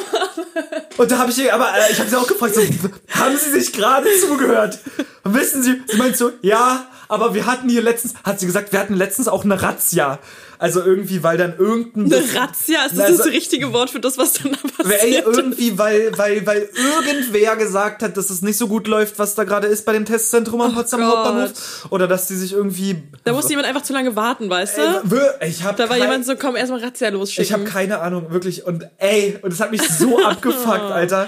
Und da habe ich aber äh, ich habe sie auch gefragt, so, haben Sie sich gerade zugehört? Wissen Sie, sie meint so, ja, aber wir hatten hier letztens, hat sie gesagt, wir hatten letztens auch eine Razzia. Also irgendwie, weil dann irgendein... Eine Razzia, ist das Also- das richtige Wort für das, was dann da Ey, passiert? irgendwie, weil, weil, weil irgendwer gesagt hat, dass es nicht so gut läuft, was da gerade ist bei dem Testzentrum am Oh Gott. Hauptbahnhof. Oder dass die sich irgendwie. Da musste jemand einfach zu lange warten, weißt du? Ey, ich hab da war jemand so, komm, erstmal Razzia losschicken. Ich habe keine Ahnung, wirklich. Und ey, und das hat mich so abgefuckt, Alter.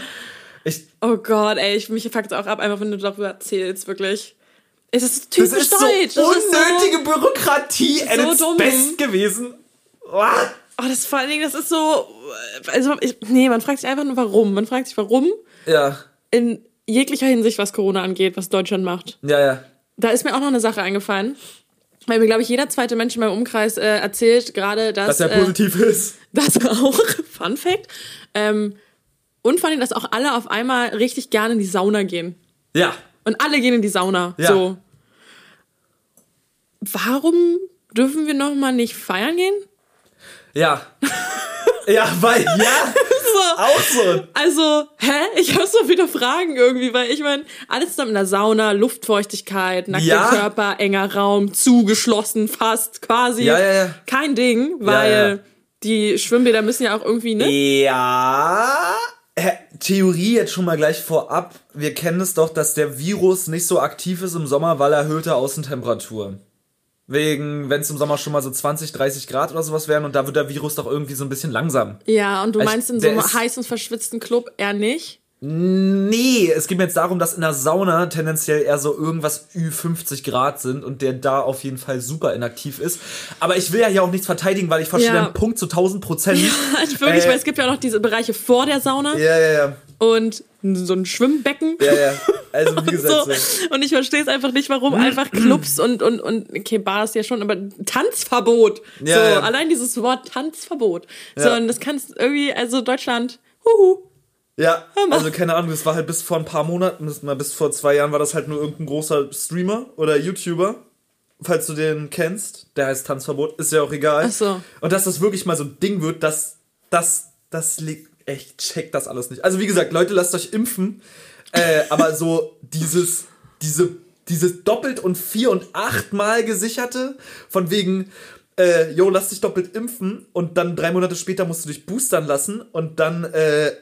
Ich, Oh Gott, ey, ich, mich fuckt auch ab, einfach wenn du darüber erzählst, wirklich. Es ist das typisch ist so deutsch. Das ist unnötige Bürokratie at so its dumm. best gewesen. Oh. Oh, das vor allen Dingen, das ist so. Also, ich, nee, man fragt sich einfach nur, warum. Man fragt sich, warum Ja, in jeglicher Hinsicht, was Corona angeht, was Deutschland macht. ja, ja. Da ist mir auch noch eine Sache eingefallen. Weil mir, glaube ich, jeder zweite Mensch in meinem Umkreis äh, erzählt gerade, dass. Dass er äh, positiv ist. das auch, Fun Fact. Ähm, und vor allem, dass auch alle auf einmal richtig gerne in die Sauna gehen. Ja. Und alle gehen in die Sauna. Ja. So. Warum dürfen wir noch mal nicht feiern gehen? Ja. ja, weil, ja. So. Auch so. Also, hä? Ich habe so viele Fragen irgendwie, weil ich meine, alles zusammen in der Sauna, Luftfeuchtigkeit, nackter Ja. Körper, enger Raum, zugeschlossen, fast quasi. Ja, ja, ja. Kein Ding, weil die Schwimmbäder müssen ja auch irgendwie, ne? Ja. Hä, Theorie jetzt schon mal gleich vorab. Wir kennen es doch, dass der Virus nicht so aktiv ist im Sommer, weil erhöhte Außentemperatur. Wegen, wenn es im Sommer schon mal so 20, 30 Grad oder sowas wären und da wird der Virus doch irgendwie so ein bisschen langsam. Ja, und du Also, meinst in so der einem ist- heißen, verschwitzten Club eher nicht? Nee, es geht mir jetzt darum, dass in der Sauna tendenziell eher so irgendwas Ü50 Grad sind und der da auf jeden Fall super inaktiv ist. Aber ich will ja hier auch nichts verteidigen, weil ich verstehe Ja. den Punkt zu 1000 Prozent. Halt wirklich, Äh, weil es gibt ja auch noch diese Bereiche vor der Sauna Ja, ja, ja. und so ein Schwimmbecken. Ja, ja. Also wie gesagt, so. so. Und ich verstehe es einfach nicht, warum einfach Clubs und, und, und, okay, Bars ja schon, aber Tanzverbot. Ja, so, ja. allein dieses Wort Tanzverbot. So, Ja. und das kannst irgendwie, also Deutschland, huhu. Ja, also keine Ahnung, das war halt bis vor ein paar Monaten, bis, vor zwei Jahren war das halt nur irgendein großer Streamer oder YouTuber. Falls du den kennst, der heißt Tanzverbot, ist ja auch egal. Ach so. Und dass das wirklich mal so ein Ding wird, dass das, das liegt, echt, checkt das alles nicht. Also wie gesagt, Leute, lasst euch impfen, äh, aber so dieses, diese, dieses doppelt und vier und achtmal gesicherte, von wegen, äh, yo, lass dich doppelt impfen und dann drei Monate später musst du dich boostern lassen und dann, äh,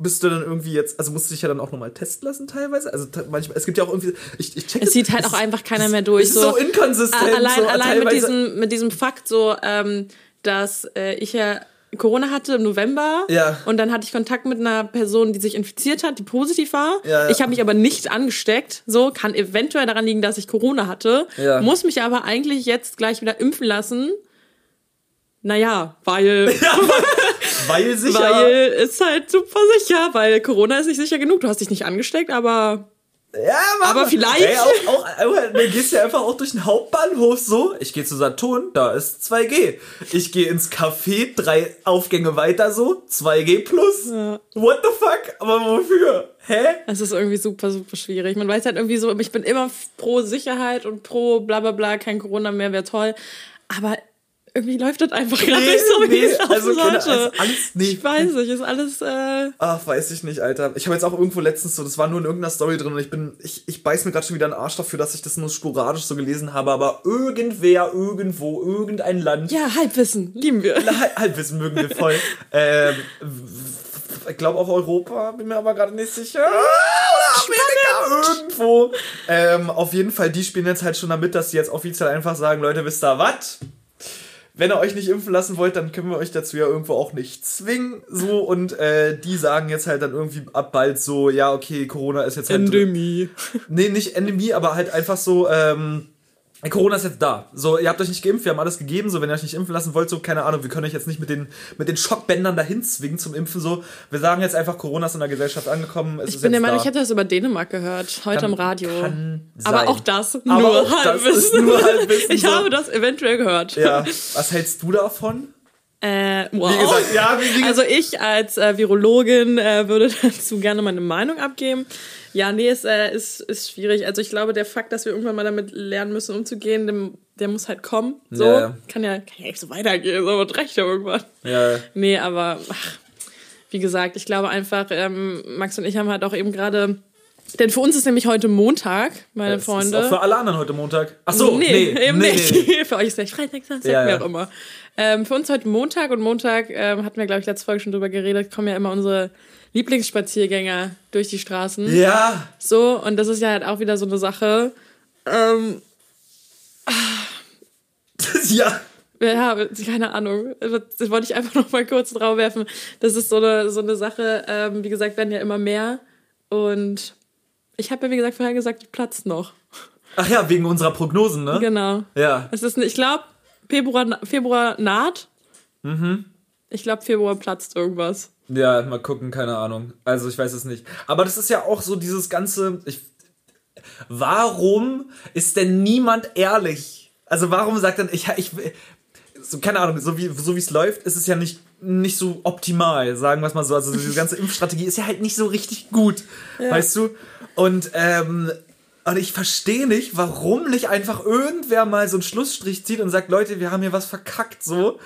bist du dann irgendwie jetzt, also musst du dich ja dann auch nochmal testen lassen teilweise. Also manchmal, es gibt ja auch irgendwie, ich, ich check Es sieht halt es auch einfach keiner es mehr durch. ist so, inkonsistent. allein so, allein mit, teilweise- diesem, mit diesem Fakt, so, ähm, dass äh, ich ja Corona hatte im November Ja. und dann hatte ich Kontakt mit einer Person, die sich infiziert hat, die positiv war. Ja, ja. Ich habe mich aber nicht angesteckt. So kann eventuell daran liegen, dass ich Corona hatte. Ja. Muss mich aber eigentlich jetzt gleich wieder impfen lassen. Naja, weil, Weil sicher. weil ist halt super sicher, weil Corona ist nicht sicher genug. Du hast dich nicht angesteckt, aber Ja, mach Aber vielleicht. Ey, auch, auch, auch, dann gehst du ja einfach auch durch den Hauptbahnhof so. Ich gehe zu Saturn, da ist 2G. Ich gehe ins Café, drei Aufgänge weiter so, 2G plus. Ja. What the fuck? Aber wofür? Hä? Es ist irgendwie super, super schwierig. Man weiß halt irgendwie so, ich bin immer pro Sicherheit und pro bla bla bla, kein Corona mehr, wäre toll. Aber irgendwie läuft das einfach gerade nicht so, wie nee, es laufen also keine- sollte. also alles- nee. Ich weiß nicht, ist alles, äh, Ach, weiß ich nicht, Alter. Ich habe jetzt auch irgendwo letztens so, das war nur in irgendeiner Story drin und ich bin, ich, ich beiß mir gerade schon wieder einen Arsch dafür, dass ich das nur sporadisch so gelesen habe, aber irgendwer, irgendwo, irgendein Land, ja, Halbwissen, lieben wir. Halb- Halbwissen mögen wir voll. ähm, ich glaube auch Europa, bin mir aber gerade nicht sicher. Oder Amerika, irgendwo. Ähm, auf jeden Fall, die spielen jetzt halt schon damit, dass sie jetzt offiziell einfach sagen, Leute, wisst ihr was? Wenn ihr euch nicht impfen lassen wollt, dann können wir euch dazu ja irgendwo auch nicht zwingen. So, und äh, die sagen jetzt halt dann irgendwie ab bald so, ja, okay, Corona ist jetzt halt. Endemie. Nee, nicht Endemie, aber halt einfach so, ähm, Corona ist jetzt da. So, ihr habt euch nicht geimpft, wir haben alles gegeben. So, wenn ihr euch nicht impfen lassen wollt, so, keine Ahnung, wir können euch jetzt nicht mit den, mit den Schockbändern dahin zwingen zum Impfen. So, wir sagen jetzt einfach, Corona ist in der Gesellschaft angekommen. Es Ich ist bin der Meinung, da. ich hätte das über Dänemark gehört, heute Kann- am Radio. kann Aber sein. auch das Aber nur auch das Halbwissen. ist nur Halbwissen, Ich so. habe das eventuell gehört. Ja, was hältst du davon? Äh, wow. Wie gesagt, ja, wie, wie Also ich als äh, Virologin äh, würde dazu gerne meine Meinung abgeben. Ja, nee, es äh, ist, ist schwierig. Also ich glaube, der Fakt, dass wir irgendwann mal damit lernen müssen, umzugehen, dem, der muss halt kommen. So, Ja, kann ja, kann ja nicht so weitergehen, so wird recht ja irgendwann. ja, Nee, aber ach, wie gesagt, ich glaube einfach, ähm, Max und ich haben halt auch eben gerade, denn für uns ist nämlich heute Montag, meine es Freunde. Ist auch für alle anderen heute Montag. Ach so, nee, nee, eben nee, nicht. nee. für euch ist gleich Freitag, Samstag, Ja, wie ja. auch immer. Ähm, für uns heute Montag und Montag ähm, hatten wir, glaube ich, letzte Folge schon drüber geredet, kommen ja immer unsere Lieblingsspaziergänger durch die Straßen. Ja, So, und das ist ja halt auch wieder so eine Sache. Ähm, ja. ja, keine Ahnung. Das wollte ich einfach noch mal kurz drauf werfen. Das ist so eine, so eine Sache, ähm, wie gesagt, werden ja immer mehr. Und ich habe ja, wie gesagt, vorher gesagt, die platzt noch. Ach ja, wegen unserer Prognosen, ne? Genau. Ja. Es ist, ich glaube, Februar, Februar naht. Mhm. Ich glaube, Februar platzt irgendwas. Ja, mal gucken, keine Ahnung. Also ich weiß es nicht. Aber das ist ja auch so dieses ganze. Ich, warum ist denn niemand ehrlich? Also warum sagt dann ich ich so keine Ahnung, so wie so es läuft, ist es ja nicht nicht so optimal, sagen wir es mal so. Also diese ganze Impfstrategie ist ja halt nicht so richtig gut, weißt du? Und ähm, und ich verstehe nicht, warum nicht einfach irgendwer mal so einen Schlussstrich zieht und sagt, Leute, wir haben hier was verkackt, so.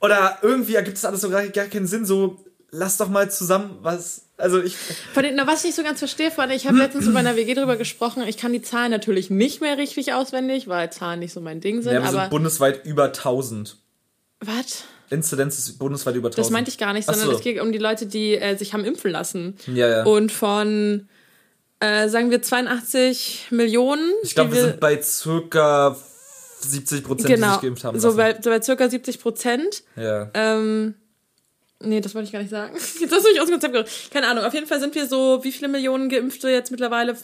Oder irgendwie ergibt es alles so gar, gar keinen Sinn, so, lass doch mal zusammen was. Also ich. Von den, na, was ich nicht so ganz verstehe, Freunde, ich habe letztens mit meiner WG drüber gesprochen. Ich kann die Zahlen natürlich nicht mehr richtig auswendig, weil Zahlen nicht so mein Ding sind. Ja, wir aber sind bundesweit über 1000. was? Inzidenz ist bundesweit über 1000. Das meinte ich gar nicht, sondern so. es geht um die Leute, die äh, sich haben impfen lassen. Ja, ja. Und von, äh, sagen wir, 82 Millionen. ich glaube, die wir sind bei circa 70 Prozent, die genau, sich geimpft haben. so bei, so bei circa 70 Prozent. ja. Ähm, nee, das wollte ich gar nicht sagen. Jetzt hast du mich aus dem Konzept gebracht. Keine Ahnung. Auf jeden Fall sind wir so, wie viele Millionen Geimpfte jetzt mittlerweile?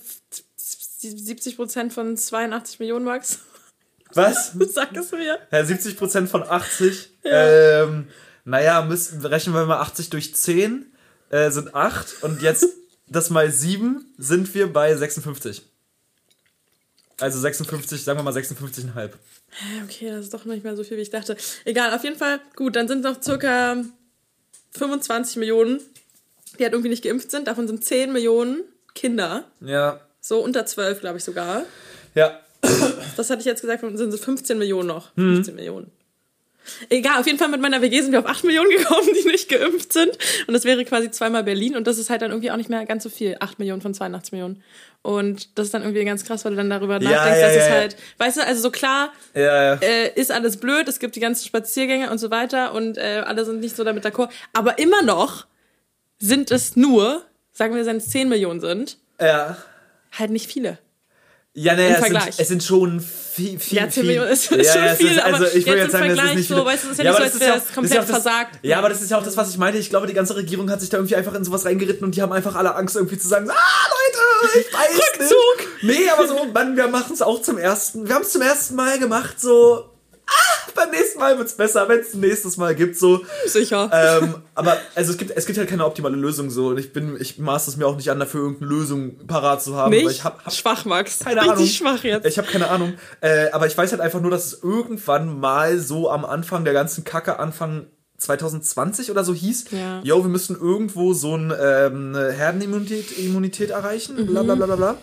70 Prozent von 82 Millionen, Max? Was? Sag es mir. Ja, 70 Prozent von 80. Ähm, naja, müssen, rechnen wir mal 80 durch 10, äh, sind 8. Und jetzt das mal 7 sind wir bei 56. Also 56, sagen wir mal 56,5. Okay, das ist doch nicht mehr so viel, wie ich dachte. Egal, auf jeden Fall, gut, dann sind noch circa 25 Millionen, die halt irgendwie nicht geimpft sind. Davon sind 10 Millionen Kinder. Ja. So unter 12, glaube ich sogar. Ja. Das hatte ich jetzt gesagt, sind es 15 Millionen noch. Hm. 15 Millionen. Egal, auf jeden Fall mit meiner WG sind wir auf 8 Millionen gekommen, die nicht geimpft sind. Und das wäre quasi zweimal Berlin. Und das ist halt dann irgendwie auch nicht mehr ganz so viel. 8 Millionen von 82 Millionen. Und das ist dann irgendwie ganz krass, weil du dann darüber Ja, nachdenkst, ja, dass ja, es halt, weißt du, also so klar, äh, ist alles blöd, es gibt die ganzen Spaziergänge und so weiter und äh, alle sind nicht so damit d'accord. Aber immer noch sind es nur, sagen wir, wenn es 10 Millionen sind, halt nicht viele. Ja, naja, es sind, Vergleich. es sind schon viel, viel, Ja, 10 viel. Millionen ist schon es viel, ist, also ich will jetzt sagen, das ist Vergleich nicht so, weißt du, es ist ja nicht aber so, das als wäre ja es auch- komplett ja das, versagt. Ja, aber das ist ja auch das, was ich meinte. Ich glaube, die ganze Regierung hat sich da irgendwie einfach in sowas reingeritten und die haben einfach alle Angst, irgendwie zu sagen, ah, Leute, ich weiß Rückzug! nicht. Nee, aber so, Mann, wir machen es auch zum ersten, wir haben es zum ersten Mal gemacht, so, ah, beim nächsten Mal wird's besser, wenn es nächstes Mal gibt, so. Sicher. ähm, aber also es gibt, es gibt halt keine optimale Lösung so und ich bin, ich maß es mir auch nicht an, dafür irgendeine Lösung parat zu haben. Nicht? Weil ich hab, hab schwach, Max. keine Richtig Ahnung. schwach jetzt. Ich habe keine Ahnung. Äh, aber ich weiß halt einfach nur, dass es irgendwann mal so am Anfang der ganzen Kacke, Anfang 2020 oder so hieß, Ja. yo, wir müssen irgendwo so ein, ähm, eine Herdenimmunität Immunität erreichen, bla bla bla bla bla.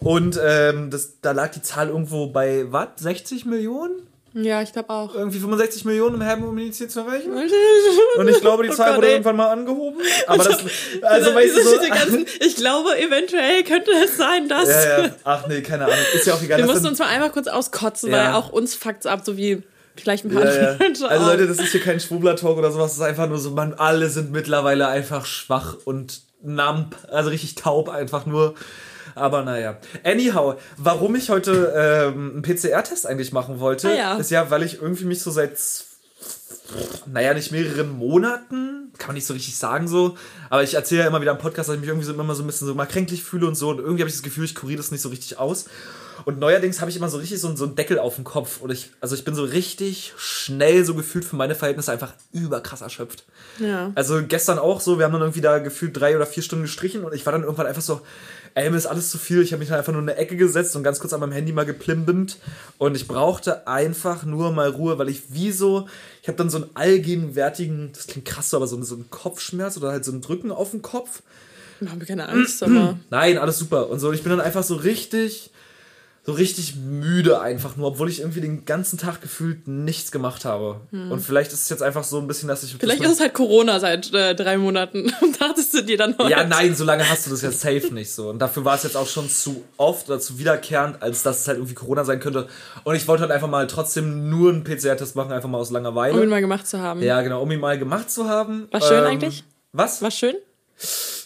Und ähm, das, da lag die Zahl irgendwo bei, was, 60 Millionen? Ja, ich glaube auch. Irgendwie 65 Millionen, um Herdenimmunität zu erreichen? Und ich glaube, die Oh Zahl Gott, wurde ey. irgendwann mal angehoben. Aber das, also weißt du so, ganzen, ich glaube, eventuell könnte es sein, dass. ja, ja, ach nee, keine Ahnung, ist ja auch egal. Wir mussten uns mal einmal kurz auskotzen, Ja. weil auch uns fuckt's ab, so wie vielleicht ein paar Ja, ja. Menschen Also auch. Leute, das ist hier kein Schwurbler-Talk oder sowas, das ist einfach nur so, man, alle sind mittlerweile einfach schwach und numb, also richtig taub einfach nur. Aber naja. Anyhow, warum ich heute ähm, einen PCR-Test eigentlich machen wollte, Ah, ja. ist ja, weil ich irgendwie mich so seit, naja, nicht mehreren Monaten, kann man nicht so richtig sagen so, aber ich erzähle ja immer wieder im Podcast, dass ich mich irgendwie so, immer so ein bisschen so mal kränklich fühle und so und irgendwie habe ich das Gefühl, ich kuriere das nicht so richtig aus. Und neuerdings habe ich immer so richtig so, so einen Deckel auf dem Kopf. Und ich, also ich bin so richtig schnell so gefühlt für meine Verhältnisse einfach überkrass erschöpft. ja. Also gestern auch so, wir haben dann irgendwie da gefühlt drei oder vier Stunden gestrichen und ich war dann irgendwann einfach so, ey, mir ist alles zu viel. Ich habe mich dann einfach nur in eine Ecke gesetzt und ganz kurz an meinem Handy mal geplimbimt. Und ich brauchte einfach nur mal Ruhe, weil ich wie so, ich habe dann so einen allgegenwärtigen, das klingt krass so, aber so, so einen Kopfschmerz oder halt so ein Drücken auf den Kopf. Mach mir keine Angst, aber. Nein, alles super. Und so, und ich bin dann einfach so richtig, so richtig müde einfach nur, obwohl ich irgendwie den ganzen Tag gefühlt nichts gemacht habe. Und vielleicht ist es jetzt einfach so ein bisschen, dass ich. Hm. Vielleicht dass ist es halt Corona seit äh, drei Monaten. Und dachtest du dir dann heute. Ja, nein, so lange hast du das ja safe nicht so. Und dafür war es jetzt auch schon zu oft oder zu wiederkehrend, als dass es halt irgendwie Corona sein könnte. Und ich wollte halt einfach mal trotzdem nur einen PCR-Test machen, einfach mal aus Um ihn Langeweile. mal gemacht zu haben. Ja, genau, um ihn mal gemacht zu haben. Ähm, War schön eigentlich? Was? War schön?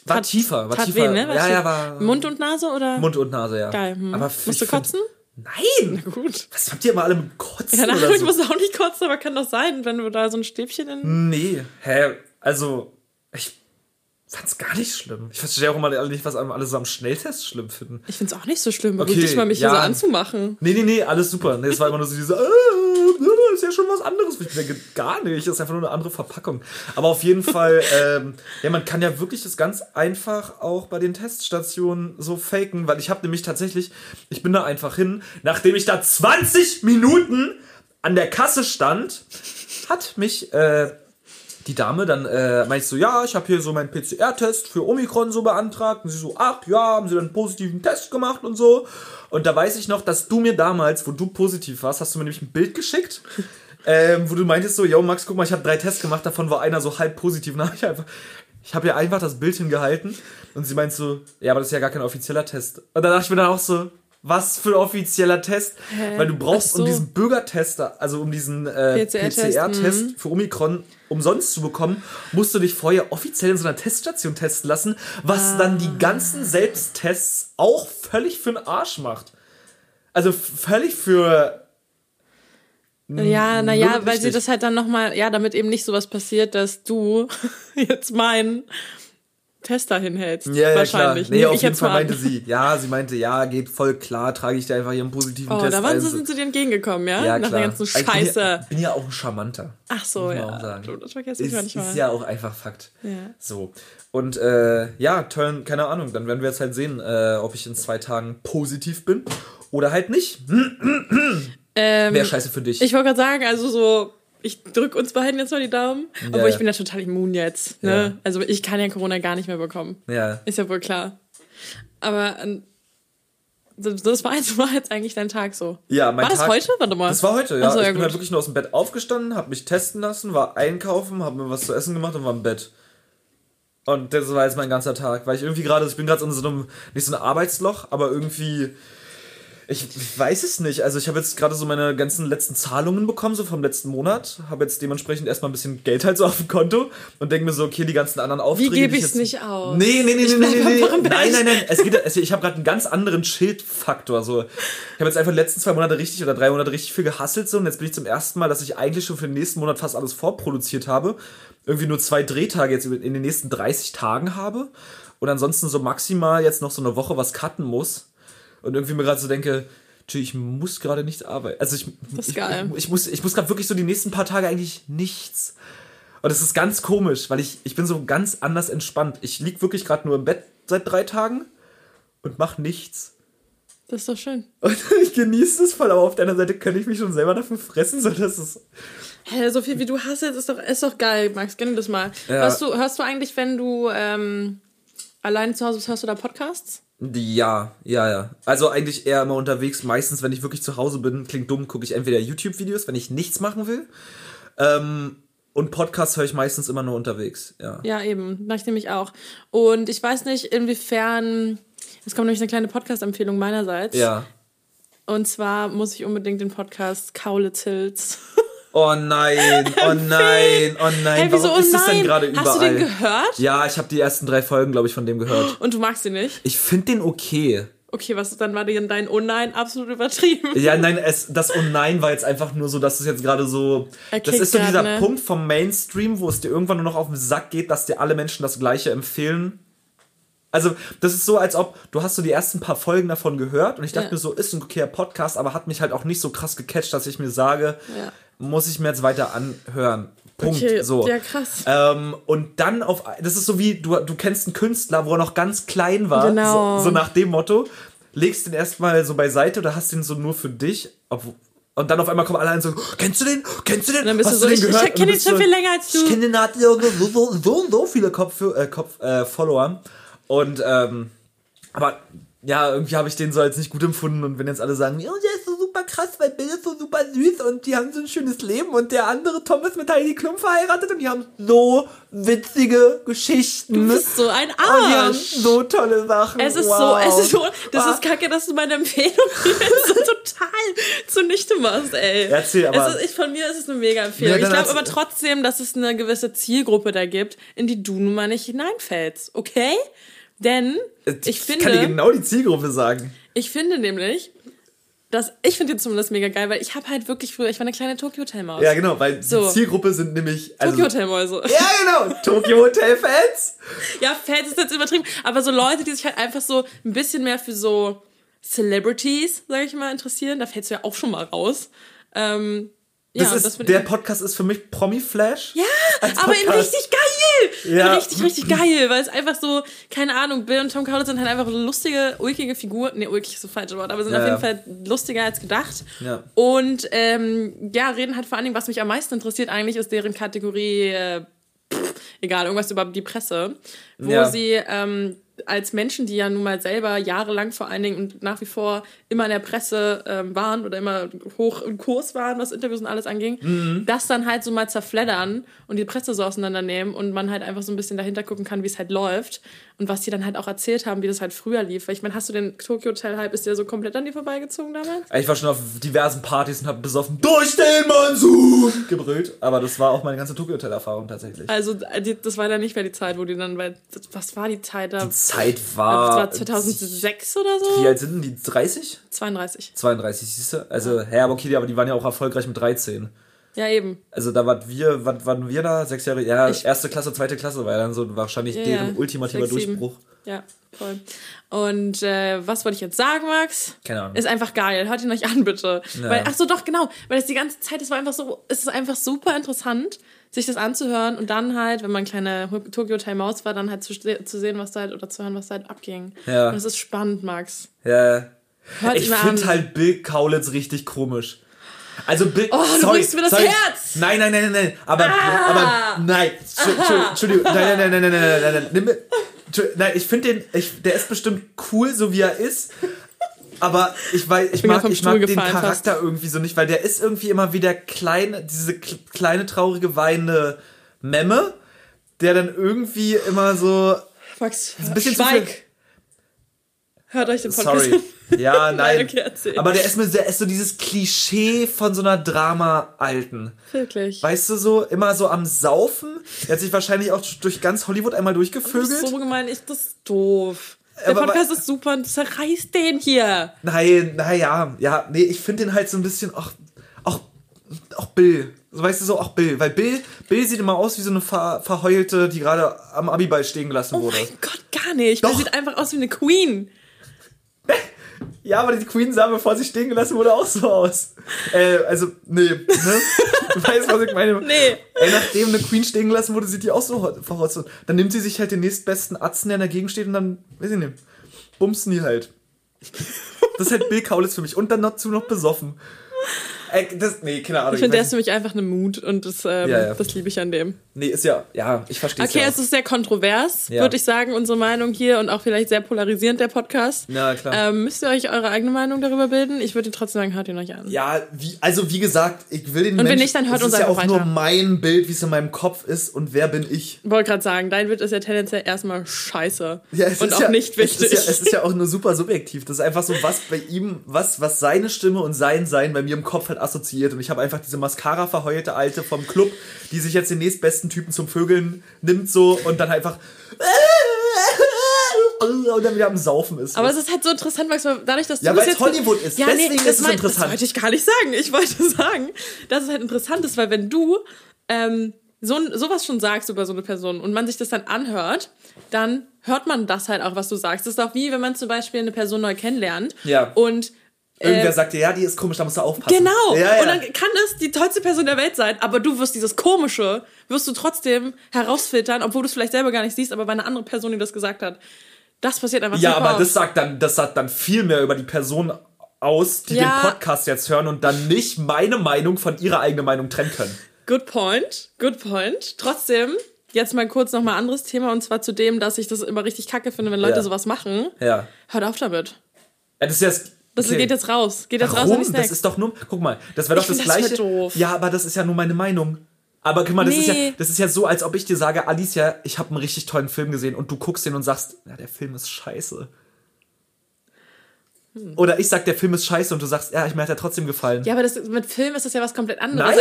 War Tat- tiefer. War tiefer. weh, ne? War ja, ja, war. Mund und Nase oder? Mund und Nase, ja. Geil. Hm. Aber Musst du kotzen? Nein! Gut. Was habt ihr immer alle mit Kotzen Keine oder Ahnung, ich so? muss auch nicht kotzen, aber kann doch sein, wenn du da so ein Stäbchen in. Nee, hä? Also, ich fand's gar nicht schlimm. Ich verstehe auch immer alle nicht, was alle so am Schnelltest schlimm finden. Ich find's auch nicht so schlimm. Okay, dich mal, mich ja. hier so anzumachen. Nee, nee, nee, alles super. Nee, es war immer nur so diese, ist ja schon was anderes. Ich denke, gar nicht, das ist einfach nur eine andere Verpackung. Aber auf jeden Fall, ähm, ja, man kann ja wirklich das ganz einfach auch bei den Teststationen so faken, weil ich habe nämlich tatsächlich, ich bin da einfach hin, nachdem ich da 20 Minuten an der Kasse stand, hat mich äh, die Dame dann äh, meinte so, ja, ich habe hier so meinen PCR-Test für Omikron so beantragt. Und sie so, ach ja, haben sie dann einen positiven Test gemacht und so. Und da weiß ich noch, dass du mir damals, wo du positiv warst, hast du mir nämlich ein Bild geschickt, ähm, wo du meintest so, yo Max, guck mal, ich habe drei Tests gemacht, davon war einer so halb positiv. Und dann hab ich einfach, ich habe ihr einfach das Bild hingehalten und sie meint so, ja, aber das ist ja gar kein offizieller Test. Und da dachte ich mir dann auch so, was für ein offizieller Test? Weil du brauchst, so. um diesen Bürgertest, also um diesen äh, PCR-Test, mhm. für Omikron umsonst zu bekommen, musst du dich vorher offiziell in so einer Teststation testen lassen, was dann die ganzen Selbsttests auch völlig für den Arsch macht. Also völlig für. Ja, naja, weil sie das halt dann nochmal, ja, damit eben nicht sowas passiert, dass du jetzt meinen Tester hinhältst. Ja, ja, wahrscheinlich. klar. Nee, Nehme auf ich jeden Fall mal meinte sie, ja, sie meinte, ja, geht voll klar, trage ich dir einfach hier einen positiven Oh, Test da waren sie, sind sie dir entgegengekommen, ja? ja, Nach klar. der ganzen Ich bin ja, Scheiße. bin ja auch ein Charmanter. Ach so, ja. auch sagen. Das vergesse ich Ist, manchmal. ist ja auch einfach Fakt. Ja. So. Und äh, ja, Turn, keine Ahnung, dann werden wir jetzt halt sehen, äh, ob ich in zwei Tagen positiv bin oder halt nicht. Hm, Ähm, Wäre scheiße für dich. Ich wollte gerade sagen, also so, ich drücke uns beiden jetzt mal die Daumen. Obwohl ja. ich bin ja total immun jetzt. Ne? Ja. Also ich kann ja Corona gar nicht mehr bekommen. ja. Ist ja wohl klar. Aber ähm, das das war jetzt, war jetzt eigentlich dein Tag so. Ja, mein war das Tag, heute? Warte mal. Das war heute, ja. So, ich ja, bin halt gut. wirklich nur aus dem Bett aufgestanden, habe mich testen lassen, war einkaufen, habe mir was zu essen gemacht und war im Bett. Und das war jetzt mein ganzer Tag, weil ich irgendwie gerade, ich bin gerade in so einem, nicht so einem Arbeitsloch, aber irgendwie, ich, ich weiß es nicht. Also ich habe jetzt gerade so meine ganzen letzten Zahlungen bekommen, so vom letzten Monat, habe jetzt dementsprechend erstmal ein bisschen Geld halt so auf dem Konto und denke mir so, okay, die ganzen anderen Aufträge. Wie gebe ich es nicht aus? Nee, nee, nee, Ich nee, nee, nee, nee. Nein, nein, nein. Es geht, es, ich habe gerade einen ganz anderen Schildfaktor. So, ich habe jetzt einfach die letzten zwei Monate richtig oder drei Monate richtig viel gehasselt so und jetzt bin ich zum ersten Mal, dass ich eigentlich schon für den nächsten Monat fast alles vorproduziert habe. Irgendwie nur zwei Drehtage jetzt in den nächsten 30 Tagen habe und ansonsten so maximal jetzt noch so eine Woche was cutten muss und irgendwie mir gerade so denke, ich muss gerade nicht arbeiten. Also ich, ich, ich, muss, ich muss gerade wirklich so die nächsten paar Tage eigentlich nichts. Und das ist ganz komisch, weil ich, ich bin so ganz anders entspannt. Ich lieg wirklich gerade nur im Bett seit drei Tagen und mach nichts. Das ist doch schön. Und ich genieße es voll, aber auf der anderen Seite könnte ich mich schon selber dafür fressen, so dass es. Hä, so viel wie du hast jetzt, ist doch, ist doch geil, Max. Gönn das mal. Ja. Hörst, du, hörst du eigentlich, wenn du ähm, alleine zu Hause bist, hörst du da Podcasts? Ja, ja, ja. Also eigentlich eher immer unterwegs. Meistens, wenn ich wirklich zu Hause bin, klingt dumm, gucke ich entweder YouTube-Videos, wenn ich nichts machen will. Ähm, und Podcasts höre ich meistens immer nur unterwegs. Ja. Ja, eben. Mach ich nämlich auch. Und ich weiß nicht, inwiefern. Es kommt nämlich eine kleine Podcast-Empfehlung meinerseits. Ja. Und zwar muss ich unbedingt den Podcast Kaulitz Hills. Oh nein, oh nein, oh nein. Hey, wieso? Warum ist oh das denn gerade überall? Hast du den gehört? Ja, ich habe die ersten drei Folgen, glaube ich, von dem gehört. Und du magst ihn nicht? Ich finde den okay. Okay, was dann war denn dein Oh nein absolut übertrieben? Ja, nein, es, das Oh nein war jetzt einfach nur so, dass es jetzt gerade so. Er Das ist so dieser ne? Punkt vom Mainstream, wo es dir irgendwann nur noch auf den Sack geht, dass dir alle Menschen das Gleiche empfehlen. Also, das ist so, als ob du hast so die ersten paar Folgen davon gehört und ich dachte Ja. mir so, ist ein okayer Podcast, aber hat mich halt auch nicht so krass gecatcht, dass ich mir sage, Ja. Muss ich mir jetzt weiter anhören. Punkt. Okay, so. ja, krass. Ähm, und dann auf, das ist so wie, du, du kennst einen Künstler, wo er noch ganz klein war, Genau. so, so nach dem Motto, legst den erstmal so beiseite oder hast den so nur für dich, obwohl, und dann auf einmal kommen alle an und so, kennst du den? Kennst du den? Und dann bist Hast du so, den ich- ich gehört? kenn Und ihn bist schon viel länger als du. Ich kenne den, hat so, so, so, so, so viele Kopf, äh, Kopf, äh, Follower. Und, ähm, aber, ja, irgendwie habe ich den so als nicht gut empfunden und wenn jetzt alle sagen, ja, der ist so krass, weil Bill ist so super süß und die haben so ein schönes Leben und der andere Tom ist mit Heidi Klum verheiratet und die haben so witzige Geschichten. Du bist so ein und die haben Arsch. so tolle Sachen. Es ist wow. so, es ist so, das Ah. ist kacke, dass du meine Empfehlung so total zunichte machst, ey. Erzähl, aber- Es ist, ich, von mir ist es eine mega Empfehlung. Ja, ich glaube aber trotzdem, dass es eine gewisse Zielgruppe da gibt, in die du nun mal nicht hineinfällst, okay? Denn ich finde, kann dir genau die Zielgruppe sagen. ich finde nämlich, dass, ich finde den zumindest mega geil, weil ich habe halt wirklich früher, ich war eine kleine Tokyo Hotel Maus. Ja, genau, weil So. die Zielgruppe sind nämlich. Also, Tokyo Hotel Mäuse. Ja, genau. Tokyo Hotel Fans. Ja, Fans ist jetzt übertrieben, aber so Leute, die sich halt einfach so ein bisschen mehr für so Celebrities, sag ich mal, interessieren, da fällst du ja auch schon mal raus. Ähm, ja, Das ist, das der Podcast ist für mich Promi Flash. ja, aber in richtig geil! Ja. Richtig, richtig geil, weil es einfach so, keine Ahnung, Bill und Tom Kaulitz sind halt einfach lustige, ulkige Figuren. Ne, ulkig ist so falsche Wort, aber sind Ja, auf jeden. Fall lustiger als gedacht. Ja. Und ähm, ja, reden halt vor allen Dingen, was mich am meisten interessiert eigentlich, ist deren Kategorie, äh, pff, egal, irgendwas über die Presse, wo Ja. sie ähm, als Menschen, die ja nun mal selber jahrelang vor allen Dingen und nach wie vor immer in der Presse ähm, waren oder immer hoch im Kurs waren, was Interviews und alles anging, Mhm. das dann halt so mal zerfleddern und die Presse so auseinandernehmen und man halt einfach so ein bisschen dahinter gucken kann, wie es halt läuft und was die dann halt auch erzählt haben, wie das halt früher lief. Weil ich meine, hast du den Tokyo Hotel Hype, ist der so komplett an dir vorbeigezogen damals? Ich war schon auf diversen Partys und habe besoffen durch den Monsun gebrüllt. Aber das war auch meine ganze Tokyo Hotel Erfahrung tatsächlich. Also, äh, das war dann nicht mehr die Zeit, wo die dann, weil, was war die Zeit da? Die Zeit das war. war 2006 oder so? Wie alt sind denn die? 30? 32. 32, siehst du? Also, hä, aber okay, aber die waren ja auch erfolgreich mit 13. Ja, eben. Also da waren wir, wann waren wir da? Sechs Jahre? Ja, Ich- erste Klasse, zweite Klasse war ja dann so wahrscheinlich Ja, deren ja. ultimativer Sechs. Durchbruch. Ja, voll. Und äh, was wollte ich jetzt sagen, Max? Keine Ahnung. Ist einfach geil. Hört ihn euch an, bitte. Ja. Weil, ach so, doch, genau. Weil es die ganze Zeit, es war einfach so, es ist einfach super interessant, sich das anzuhören und dann halt, wenn man kleine Tokyo Hotel Maus war, dann halt zu, zu sehen, was da halt, oder zu hören, was da halt abging. Ja. Und es ist spannend, Max. Ja. Hört Ich finde halt Bill Kaulitz richtig komisch. Also Bill, Oh, du brichst mir das sorry. Herz. Nein, nein, nein, nein, nein. Aber, Ah. aber nein. Entschu- Entschu- Entschuldigung. Nein, nein, nein, nein, nein, nein, nein, nein. Nimm nein, ich finde den, ich, der ist bestimmt cool, so wie er ist. Aber ich weiß, ich grad mag, ich mag den Charakter irgendwie so nicht, weil der ist irgendwie immer wie der kleine, diese kl- kleine traurige weinende Memme, der dann irgendwie immer so Max, ein bisschen zu schweig. viel- Hört euch den Podcast Sorry. Ja, nein. Nein, okay. Aber der ist mir, der ist so dieses Klischee von so einer Drama-Alten. Wirklich. Weißt du so, immer so am Saufen. Der hat sich wahrscheinlich auch durch ganz Hollywood einmal Das ist durchgevögelt. so gemein, ich, das ist doof. Der Aber- Podcast ist super und zerreißt den hier. Nein, naja, ja, nee, ich finde den halt so ein bisschen, auch, auch, auch Bill. So, weißt du so, auch Bill. Weil Bill, Bill sieht immer aus wie so eine ver, Verheulte, die gerade am Abiball stehen gelassen Oh wurde. mein Gott, gar nicht. Doch. Der sieht einfach aus wie eine Queen. Ja, aber die Queen sah, bevor sie stehen gelassen wurde, auch so aus. Äh, also, nee, ne? Du weißt, was ich meine? Nee. Ey, nachdem eine Queen stehen gelassen wurde, sieht die auch so hot- verhotzt aus. Dann nimmt sie sich halt den nächstbesten Atzen, der dagegen steht und dann, weiß ich nicht, bumsen die halt. Das ist halt Bill Kaulitz für mich. Und dann dazu noch besoffen. Ey, das, nee, keine Ahnung. Ich finde, der ist für mich einfach eine Mut und das, ähm, Ja, ja. das liebe ich an dem. Nee, ist ja, ja, ich verstehe Okay, ja. es ist sehr kontrovers, würde ich sagen, unsere Meinung hier und auch vielleicht sehr polarisierend, der Podcast. Ja, klar. Ähm, müsst ihr euch eure eigene Meinung darüber bilden? Ich würde trotzdem sagen, hört ihn euch an. Ja, wie, also wie gesagt, ich will den Und wenn Menschen, nicht, dann hört uns ist ja auch einfach nur weiter. mein Bild, wie es in meinem Kopf ist und wer bin ich. Wollte gerade sagen, dein Witz ist ja tendenziell erstmal scheiße. Ja, es und ist auch ja, nicht wichtig. Es ist, ja, es ist ja auch nur super subjektiv. Das ist einfach so, was bei ihm, was, was seine Stimme und sein Sein bei mir im Kopf halt assoziiert. Und ich habe einfach diese Mascara verheulte Alte vom Club, die sich jetzt den nächstbesten Typen zum Vögeln nimmt so und dann einfach und dann wieder am Saufen ist. Aber es ist halt so interessant, Max, weil dadurch, dass du Ja, das weil's jetzt Hollywood ist. Ja, Deswegen nee, ist es mein- interessant. Das wollte ich gar nicht sagen. Ich wollte sagen, dass es halt interessant ist, weil wenn du ähm, so sowas schon sagst über so eine Person und man sich das dann anhört, dann hört man das halt auch, was du sagst. Das ist auch wie, wenn man zum Beispiel eine Person neu kennenlernt Ja. und Irgendwer äh, sagt dir, ja, die ist komisch, da musst du aufpassen. Genau. Ja, ja. Und dann kann das die tollste Person der Welt sein, aber du wirst dieses Komische, wirst du trotzdem herausfiltern, obwohl du es vielleicht selber gar nicht siehst, aber bei einer anderen Person, die das gesagt hat. Das passiert einfach Ja, aber oft. das sagt dann, das sagt dann viel mehr über die Person aus, die Ja. den Podcast jetzt hören und dann nicht meine Meinung von ihrer eigenen Meinung trennen können. Good point, good point. Trotzdem, jetzt mal kurz nochmal anderes Thema und zwar zu dem, dass ich das immer richtig kacke finde, wenn Leute Ja. sowas machen. Ja. Hört auf damit. ja das ist jetzt. Das okay. geht jetzt raus. Geht jetzt raus an Warum? die Snacks. Das ist doch nur. Guck mal, das wäre doch Ich das das gleiche. voll doof. Ja, aber das ist ja nur meine Meinung. Aber guck mal, das, ist ja, Nee. das ist ja so, als ob ich dir sage, Alicia, ich habe einen richtig tollen Film gesehen und du guckst den und sagst, ja, der Film ist scheiße. Hm. Oder ich sag, der Film ist scheiße und du sagst, ja, ich mir hat er trotzdem gefallen. ja, aber das, mit Film ist das ja was komplett anderes. Nein!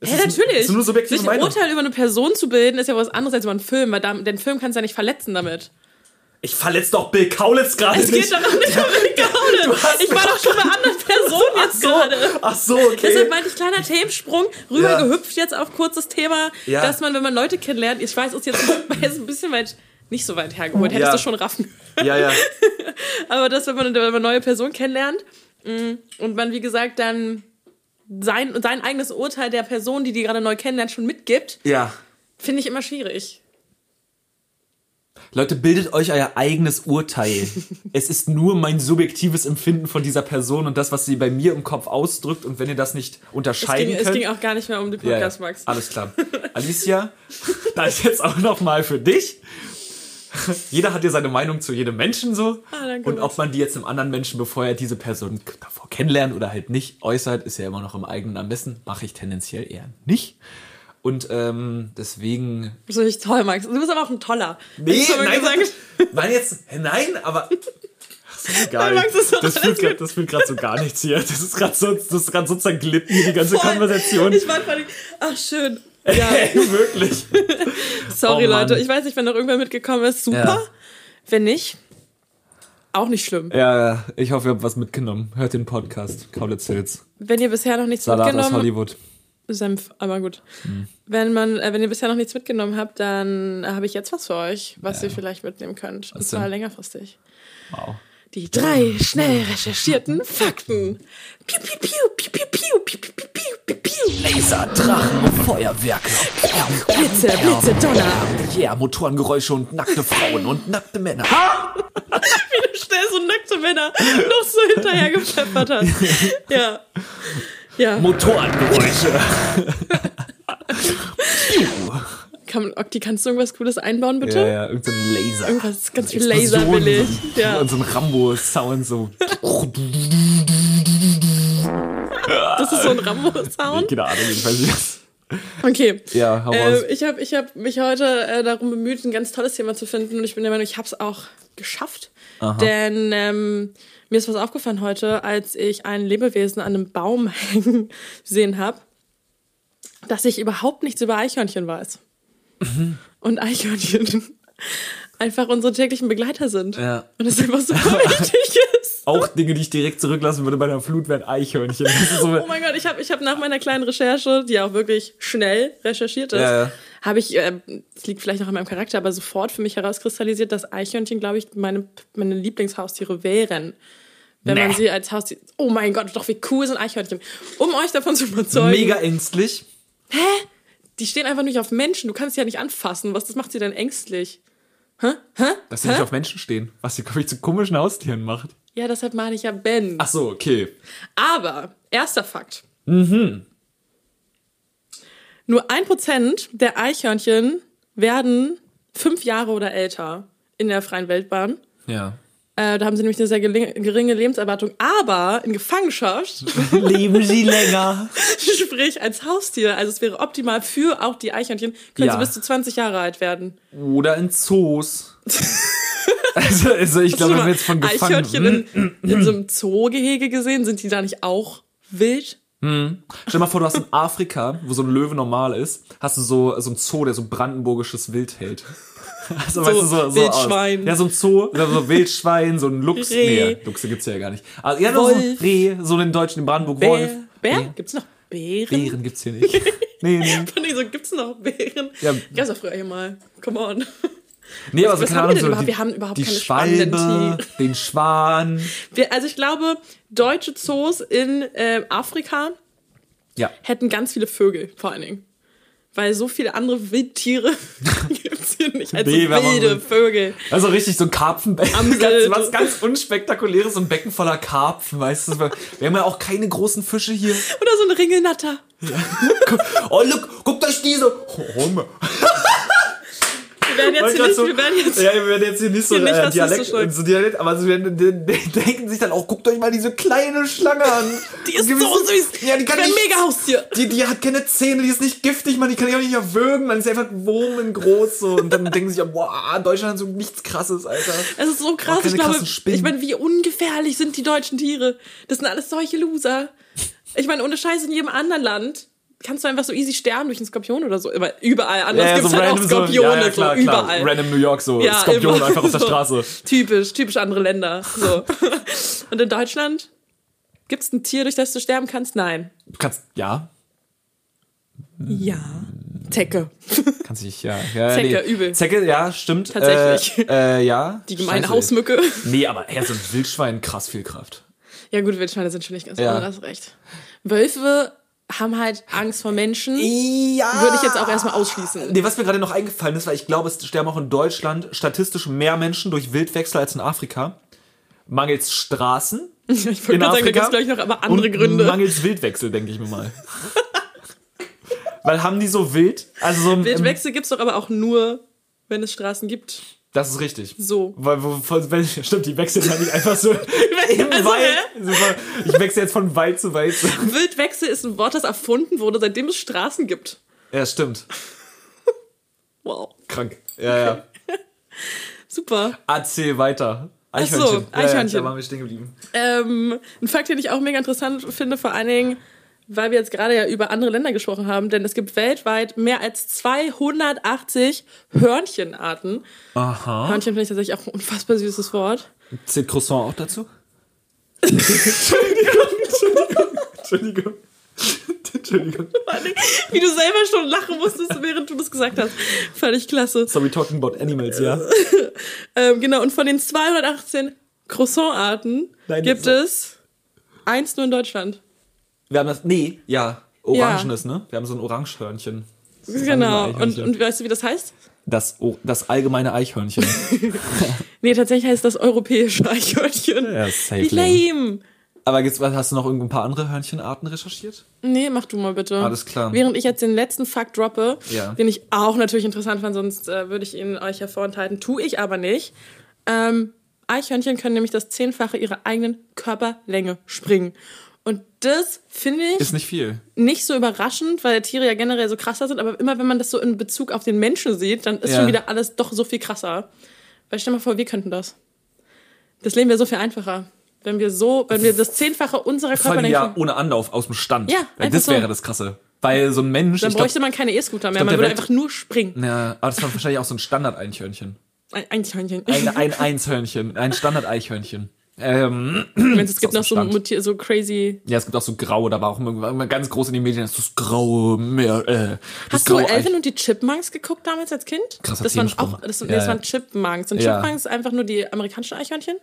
Es hä, ist- natürlich. ist nur subjektive sich ein Meinung. Urteil über eine Person zu bilden, ist ja was anderes als über einen Film, weil da, den Film kannst du ja nicht verletzen damit. Ich verletze doch Bill Kaulitz gerade Es nicht. geht doch nicht um Gaulen. hast Ich war doch schon bei anderen Personen jetzt so. gerade. Ach so, okay. Deshalb meinte ich kleiner Themensprung, rüber Ja. jetzt auf kurzes Thema, Ja. dass man, wenn man Leute kennenlernt, ich weiß, ist jetzt ein bisschen weit, nicht so weit hergeholt, hättest Ja. du schon raffen ja, ja. Aber dass, wenn man, wenn man eine neue Person kennenlernt mh, und man, wie gesagt, dann sein, sein eigenes Urteil der Person, die die gerade neu kennenlernt, schon mitgibt, Ja. finde ich immer schwierig. Leute, bildet euch euer eigenes Urteil. es ist nur mein subjektives Empfinden von dieser Person und das, was sie bei mir im Kopf ausdrückt. Und wenn ihr das nicht Es unterscheiden ging, es könnt. ging auch gar nicht mehr um die ja, ja, Podcast, Max. alles klar. Alicia, da ist jetzt auch noch mal für dich. Jeder hat ja seine Meinung zu jedem Menschen so. Ah, danke, und ob man die jetzt einem anderen Menschen, bevor er diese Person davor kennenlernt oder halt nicht äußert, ist ja immer noch im eigenen Ermessen. Mache ich tendenziell eher nicht. Und ähm, deswegen Das finde ich toll, Max. Du bist aber auch ein toller. Nee, nein, gesagt. nein, jetzt, nein, aber. Max, das ist fühlt grad- das fühlt gerade so gar nichts hier. Das ist gerade so, das ist gerade so zerglitten, hier, die ganze Voll. Konversation. Ich war völlig. Ach, schön. Ja, Wirklich. sorry, Oh. Leute. Ich weiß nicht, wenn noch irgendwer mitgekommen ist. Super. Ja. Wenn nicht, auch nicht schlimm. Ja, ja, ich hoffe, ihr habt was mitgenommen. Hört den Podcast. Kaulitz Hills. Wenn ihr bisher noch nichts Salat aus mitgenommen Hollywood. Senf, aber gut. Hm. Wenn man, äh, wenn ihr bisher noch nichts mitgenommen habt, dann äh, habe ich jetzt was für euch, was ihr vielleicht mitnehmen könnt. Und Was zwar denn? längerfristig. Wow. Die drei schnell recherchierten Fakten. Piu, piu, piu, piu, piu, piu, piu, piu, piu, piu, piu. Laser, Drachen und Feuerwerke. Blitze, Blitze, Donner. Yeah, Motorengeräusche und nackte Frauen und nackte Männer. Wie du schnell so nackte Männer noch so hinterher gepfeffert hast. Ja. Ja. Motorengeräusche. Kann, Okti, kannst du irgendwas Cooles einbauen, bitte? Ja, ja, irgendein Laser. Irgendwas ganz viel Laser will ich. so- Ja. Und so ein Rambo-Sound, so. Das ist so ein Rambo-Sound. Keine Ahnung, weiß nicht. Okay. Ja, hau. Äh, ich habe ich hab mich heute äh, darum bemüht, ein ganz tolles Thema zu finden und ich bin der Meinung, ich habe es auch geschafft. Denn ähm, mir ist was aufgefallen heute, als ich ein Lebewesen an einem Baum hängen sehen habe, dass ich überhaupt nichts über Eichhörnchen weiß. Mhm. Und Eichhörnchen einfach unsere täglichen Begleiter sind. Ja. Und es einfach super wichtig ist. Auch Dinge, die ich direkt zurücklassen würde bei einer Flut, wären Eichhörnchen. Das so, Oh mein Gott, ich habe ich hab nach meiner kleinen Recherche, die auch wirklich schnell recherchiert ist, Ja, ja. habe ich, äh, es liegt vielleicht auch an meinem Charakter, aber sofort für mich herauskristallisiert, dass Eichhörnchen, glaube ich, meine, meine Lieblingshaustiere wären. Wenn man Nee. sie als Haustier. Oh mein Gott, doch wie cool sind Eichhörnchen. Um euch davon zu überzeugen. Mega ängstlich. Die stehen einfach nicht auf Menschen. Du kannst sie ja nicht anfassen. Was das macht sie denn ängstlich? Hä? Hä? Dass sie Hä? nicht auf Menschen stehen. Was sie, glaube ich, zu komischen Haustieren macht. Ja, deshalb meine ich ja Ben. Ach so, okay. Aber, erster Fakt. Mhm. Nur ein Prozent der Eichhörnchen werden fünf Jahre oder älter in der freien Wildbahn. Ja. Äh, da haben sie nämlich eine sehr geringe Lebenserwartung. Aber in Gefangenschaft, Leben sie länger. sprich als Haustier, also es wäre optimal für auch die Eichhörnchen, können Ja. sie bis zu 20 Jahre alt werden. Oder in Zoos. also, also ich glaube, wenn wir jetzt von. Eichhörnchen in, in so einem Zoogehege gesehen, sind die da nicht auch wild? Stell dir mal vor, du hast in Afrika, wo so ein Löwe normal ist, hast du so, so ein Zoo, der so brandenburgisches Wild hält. Also, weißt du, so, so Wildschwein. Aus. Ja, so ein Zoo, oder so Wildschwein, so ein Luchs. Reh. Nee, Luchse gibt's ja gar nicht. Also, ja, nur so ein Wolf. Reh, so den deutschen, den Brandenburg Bär? Wolf. Bär? Nee, Gibt's noch Bären? Bären gibt's hier nicht. Nee, nee. Von so, gibt's noch Bären? Ja. Gab's doch früher hier mal. Come on. Nee, aber so was keine haben wir denn so überhaupt? die, Wir haben überhaupt die keine Schwalbe, den Schwan. Wir, also ich glaube, deutsche Zoos in äh, Afrika Ja. hätten ganz viele Vögel, vor allen Dingen. Weil so viele andere Wildtiere gibt's hier nicht als Nee, wilde Vögel. Also richtig so ein Karpfenbecken. Ganz, was ganz unspektakuläres, so ein Becken voller Karpfen, weißt du. Wir haben ja auch keine großen Fische hier. Oder so ein Ringelnatter. Oh, look, guckt euch diese. Humme. Wir werden jetzt hier nicht, wir werden jetzt ja, wir werden jetzt hier nicht so, hier nicht äh, Dialekt, so Dialekt, aber sie werden, die, die denken sich dann auch, guckt euch mal diese kleine Schlange an. Die ist so süß. Ja, die kann Ich nicht, mega Haustier. Die, die hat keine Zähne, die ist nicht giftig, man, die kann ich auch nicht erwürgen, man ist einfach wurmengroß so. Und dann denken sie sich, boah, Deutschland hat so nichts krasses, Alter. Es ist so krass. keine ich glaube, ich meine, wie ungefährlich sind die deutschen Tiere? Das sind alles solche Loser. Ich meine, ohne Scheiß in jedem anderen Land kannst du einfach so easy sterben durch einen Skorpion oder so. Aber überall anders Ja, gibt's so halt auch random so- Skorpione, ja, klar, so klar. überall. Random New York, so Ja, Skorpion einfach auf der. Straße. Typisch, typisch andere Länder. So. Und in Deutschland gibt's ein Tier, durch das du sterben kannst? Nein. Du kannst, ja, Ja. Zecke. kannst dich, ja. ja Zecke, nee. übel. Zecke, ja, stimmt. Tatsächlich. Äh, äh, ja. Die gemeine Scheiße. Hausmücke. Nee, aber ja, so ein Wildschwein, krass viel Kraft. Ja gut, Wildschweine sind schon nicht ganz Ja. hast recht. Wölfe haben halt Angst vor Menschen. Ja. Würde ich jetzt auch erstmal ausschließen. Nee, was mir gerade noch eingefallen ist, weil ich glaube, es sterben auch in Deutschland statistisch mehr Menschen durch Wildwechsel als in Afrika. Mangels Straßen Ich wollte in sagen, da Afrika. gibt es gleich noch aber andere und Gründe. Mangels Wildwechsel, denke ich mir mal. weil haben die so wild? Also so im- Wildwechsel gibt's doch aber auch nur, wenn es Straßen gibt. Das ist richtig. So. Weil, wo, von, weil, stimmt, die wechseln ja nicht einfach so im Also, Wald. Ich wechsle jetzt von Wald zu Wald. Wildwechsel ist ein Wort, das erfunden wurde, seitdem es Straßen gibt. Ja, stimmt. Wow. Krank. Ja, ja. Super. Erzähl weiter. so, Eichhörnchen. Ja, ja, Eichhörnchen. da waren wir stehen geblieben. Ähm, ein Fakt, den ich auch mega interessant finde, vor allen Dingen, weil wir jetzt gerade ja über andere Länder gesprochen haben, denn es gibt weltweit mehr als 280 Hörnchenarten. Aha. Hörnchen finde ich tatsächlich auch ein unfassbar süßes Wort. Zählt Croissant auch dazu? Entschuldigung, Entschuldigung, Entschuldigung. Entschuldigung. Wie du selber schon lachen musstest, während du das gesagt hast. Fand ich klasse. So, we talking about animals, ja? Ähm, genau, und von den 218 Croissant-Arten gibt es eins nur in Deutschland. Wir haben das, nee, ja, orangenes, ne? Wir haben so ein Orangehörnchen. Genau. Und, und weißt du, wie das heißt? Das, O- das allgemeine Eichhörnchen. Nee, tatsächlich heißt das europäische Eichhörnchen. Ja, safe Wie lame. Aber gibt's, hast du noch irgendein paar andere Hörnchenarten recherchiert? Nee, mach du mal bitte. Alles klar. Während ich jetzt den letzten Fakt droppe, Ja. den ich auch natürlich interessant fand, sonst äh, würde ich ihn euch ja vorenthalten, tue ich aber nicht. Ähm, Eichhörnchen können nämlich das Zehnfache ihrer eigenen Körperlänge springen. Das finde ich Ist nicht viel. nicht so überraschend, weil Tiere ja generell so krasser sind, aber immer wenn man das so in Bezug auf den Menschen sieht, dann ist Ja. schon wieder alles doch so viel krasser. Weil stell mal vor, wir könnten das. Das Leben wäre so viel einfacher. Wenn wir so, wenn wir das Zehnfache unserer Vor allem Körperlänge. ja ohne Anlauf aus dem Stand. Ja, einfach das so. wäre das Krasse. Weil so ein Mensch, dann ich glaub, bräuchte man keine E-Scooter mehr, glaub, man würde Welt- einfach nur springen. ja, aber das war wahrscheinlich auch so ein Standard-Eichhörnchen. Ein Eichhörnchen. Ein, ein Einshörnchen, ein Standard-Eichhörnchen. Ähm, Meinst, es gibt noch so, so crazy. Ja, es gibt auch so graue, da war auch immer, immer ganz groß in den Medien, das ist das graue Meer, äh, das Hast du graue Elvin und die Chipmunks geguckt damals als Kind? Krasser das waren auch, das, Ja, nee, das waren Chipmunks. Und Ja. Chipmunks einfach nur die amerikanischen Eichhörnchen?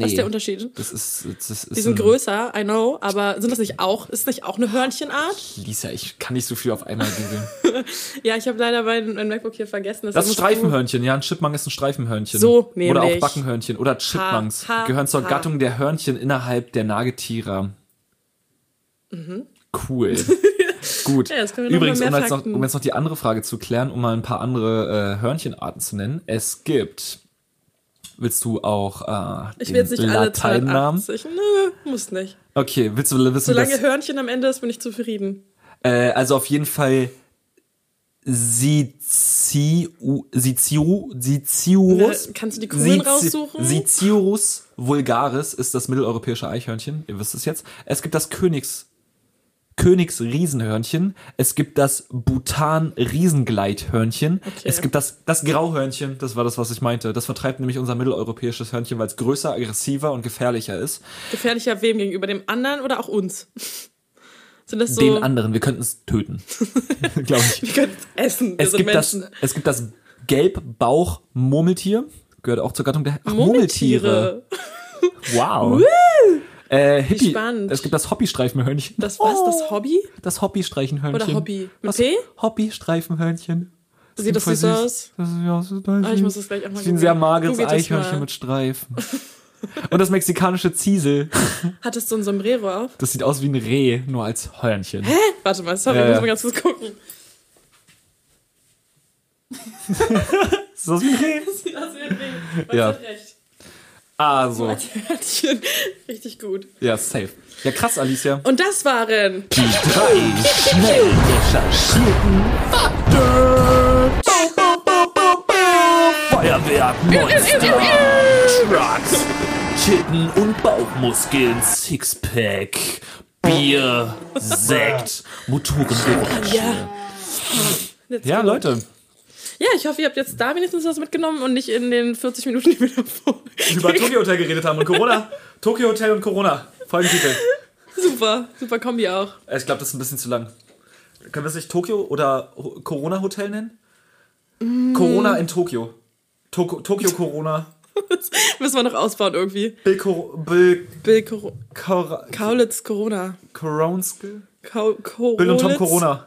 Was ist der Unterschied? Das ist, das ist Die sind ein- größer, I know, aber sind das nicht auch, ist nicht auch eine Hörnchenart? Lisa, ich kann nicht so viel auf einmal googeln. Ja, ich habe leider mein, mein MacBook hier vergessen. Das deshalb ist du- Streifenhörnchen, ja, ein Chipmunk ist ein Streifenhörnchen. So Oder auch. Backenhörnchen oder Chipmunks. Ha, ha, Gehören zur ha. Gattung der Hörnchen innerhalb der Nagetiere. Cool. Gut. Mhm. Ja, Übrigens, um jetzt, noch, um jetzt noch die andere Frage zu klären, um mal ein paar andere äh, Hörnchenarten zu nennen. Es gibt. Willst du auch äh, Ich will jetzt nicht alle Lateinnamen? 280. Nö, muss nicht. Okay, willst du wissen, Solange Hörnchen am Ende ist, bin ich zufrieden. äh, also auf jeden Fall Siziu, Siziu, Siziurus. Kannst du die Kugeln Sizi- raussuchen? Siziurus vulgaris ist das mitteleuropäische Eichhörnchen. Ihr wisst es jetzt. Es gibt das Königs Königsriesenhörnchen. Es gibt das Bhutan-Riesengleithörnchen. Es gibt das, das Grauhörnchen. Das war das, was ich meinte. Das vertreibt nämlich unser mitteleuropäisches Hörnchen, weil es größer, aggressiver und gefährlicher ist. Gefährlicher wem gegenüber? Dem anderen oder auch uns? Sind das so. Den anderen. Wir könnten es töten. Glaube ich. Wir können es essen. Es gibt, das, es gibt das Gelbbauch-Murmeltier. Gehört auch zur Gattung der Ach, Murmeltiere. Wow. Äh, Hippie. spannend. Es gibt das Hoppy-Streifenhörnchen. Das was? Das Hobby? Das Hobby-Streifenhörnchen. Oder Hobby? Mit Das P? Hobby-Streifenhörnchen. Sieht das so aus? Das ist total Ah, ich süß. muss das gleich auch mal ist ein sehr mageres Eichhörnchen mit Streifen. Und das mexikanische Ziesel. Hattest du ein Sombrero auf? Das sieht aus wie ein Reh, nur als Hörnchen. Hä? Warte mal, sorry, ja. muss mal ganz kurz gucken. Ist das wie ein Reh? Sieht aus wie ein Ding. Ja. Ja. recht. Ah, so. Als Hörnchen. Richtig gut. Ja, safe. Ja, krass, Alicia. Und das waren Die drei schnell recherchierten Fakten. Feuerwerk, Monster, Trucks, Titten und Bauchmuskeln, Sixpack, Bier, Sekt, Motorengeräusche. Ja. Ja. Leute, Ja, ich hoffe, ihr habt jetzt da wenigstens was mitgenommen und nicht in den 40 Minuten, die wir davor. über Tokyo Hotel geredet haben und Corona. Tokyo Hotel und Corona. Folgentitel. Super, super Kombi auch. Ich glaube, das ist ein bisschen zu lang. Können wir es nicht Tokio oder Corona Hotel nennen? Corona in Tokio. Toko, Tokio Corona. Müssen wir noch ausbauen irgendwie. Bill, Cor Bill Bill Cor Cor Kaulitz Corona. Coronske? Kau Korolitz. Bill und Tom Corona.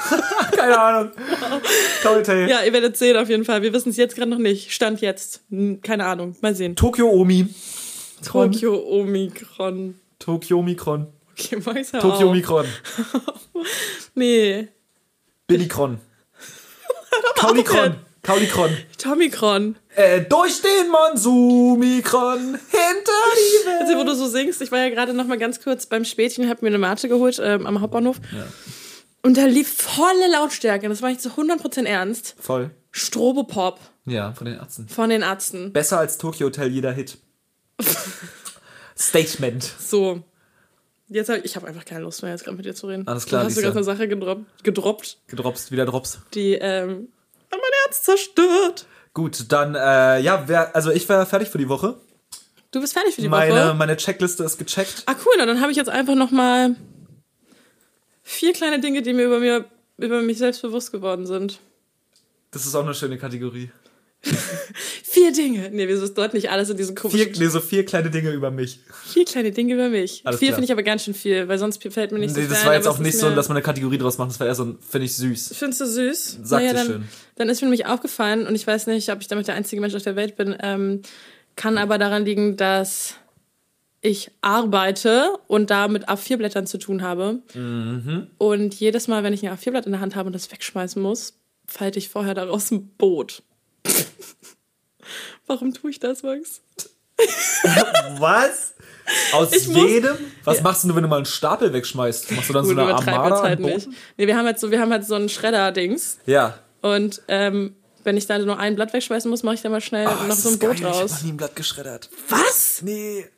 Keine Ahnung. Hotel. Ja, ihr werdet sehen auf jeden Fall. Wir wissen es jetzt gerade noch nicht. Stand jetzt. Hm, Keine Ahnung. Mal sehen. Tokio Omi. Tokio Omikron. Tokio Mikron. Okay, Max, hör Tokio auf. Mikron. Nee. Billikron. Kaulikron. Kaulikron. Tomikron. Äh, durch den Monsumikron hinter die Welt. Also, wo du so singst, ich war ja gerade noch mal ganz kurz beim Spätchen, hab mir eine Mate geholt ähm, am Hauptbahnhof. Und da lief volle Lautstärke, das war nicht zu 100% ernst. Voll. Strobopop Ja, von den Ärzten. von den Ärzten. Besser als Tokyo Hotel jeder Hit. Statement. So. Jetzt hab, ich habe einfach keine Lust mehr, jetzt gerade mit dir zu reden. Alles klar, Du hast sogar eine Sache gedroppt, gedroppt Gedropst, wieder Drops. die ähm, hat mein Herz zerstört. Gut, dann, äh, ja, wer, also ich wäre fertig für die Woche. Du bist fertig für die Meine, Woche. meine Checkliste ist gecheckt. Ah, cool, dann habe ich jetzt einfach noch mal vier kleine Dinge, die mir über, mir über mich selbst bewusst geworden sind. Das ist auch eine schöne Kategorie. Vier Dinge. Nee, wieso ist dort nicht alles in diesem Vier, komischen... nee, so vier kleine Dinge über mich. Vier kleine Dinge über mich. Alles Vier finde ich aber ganz schön viel, weil sonst fällt mir nicht so Nee, das war jetzt auch nicht so, dass man eine Kategorie draus macht. Das war eher so ein, finde ich süß. Findest du süß? Sag naja, dir dann, schön. dann ist mir nämlich aufgefallen, und ich weiß nicht, ob ich damit der einzige Mensch auf der Welt bin, ähm, kann aber daran liegen, dass ich arbeite und da mit A4-Blättern zu tun habe. Mhm. Und jedes Mal, wenn ich ein A4-Blatt in der Hand habe und das wegschmeißen muss, falte ich vorher daraus ein Boot. Warum tue ich das, Max? Was? Aus Ich muss- jedem? Was machst du, wenn du mal einen Stapel wegschmeißt? Machst du dann Gut, so eine Armada halt nicht. Nee, wir haben halt so, wir haben halt so einen Schredder-Dings. Ja. Und ähm, wenn ich da nur ein Blatt wegschmeißen muss, mache ich da mal schnell Ah, noch so ein Boot geil. Ich hab raus. noch nie ein Blatt geschreddert. Was? Nee.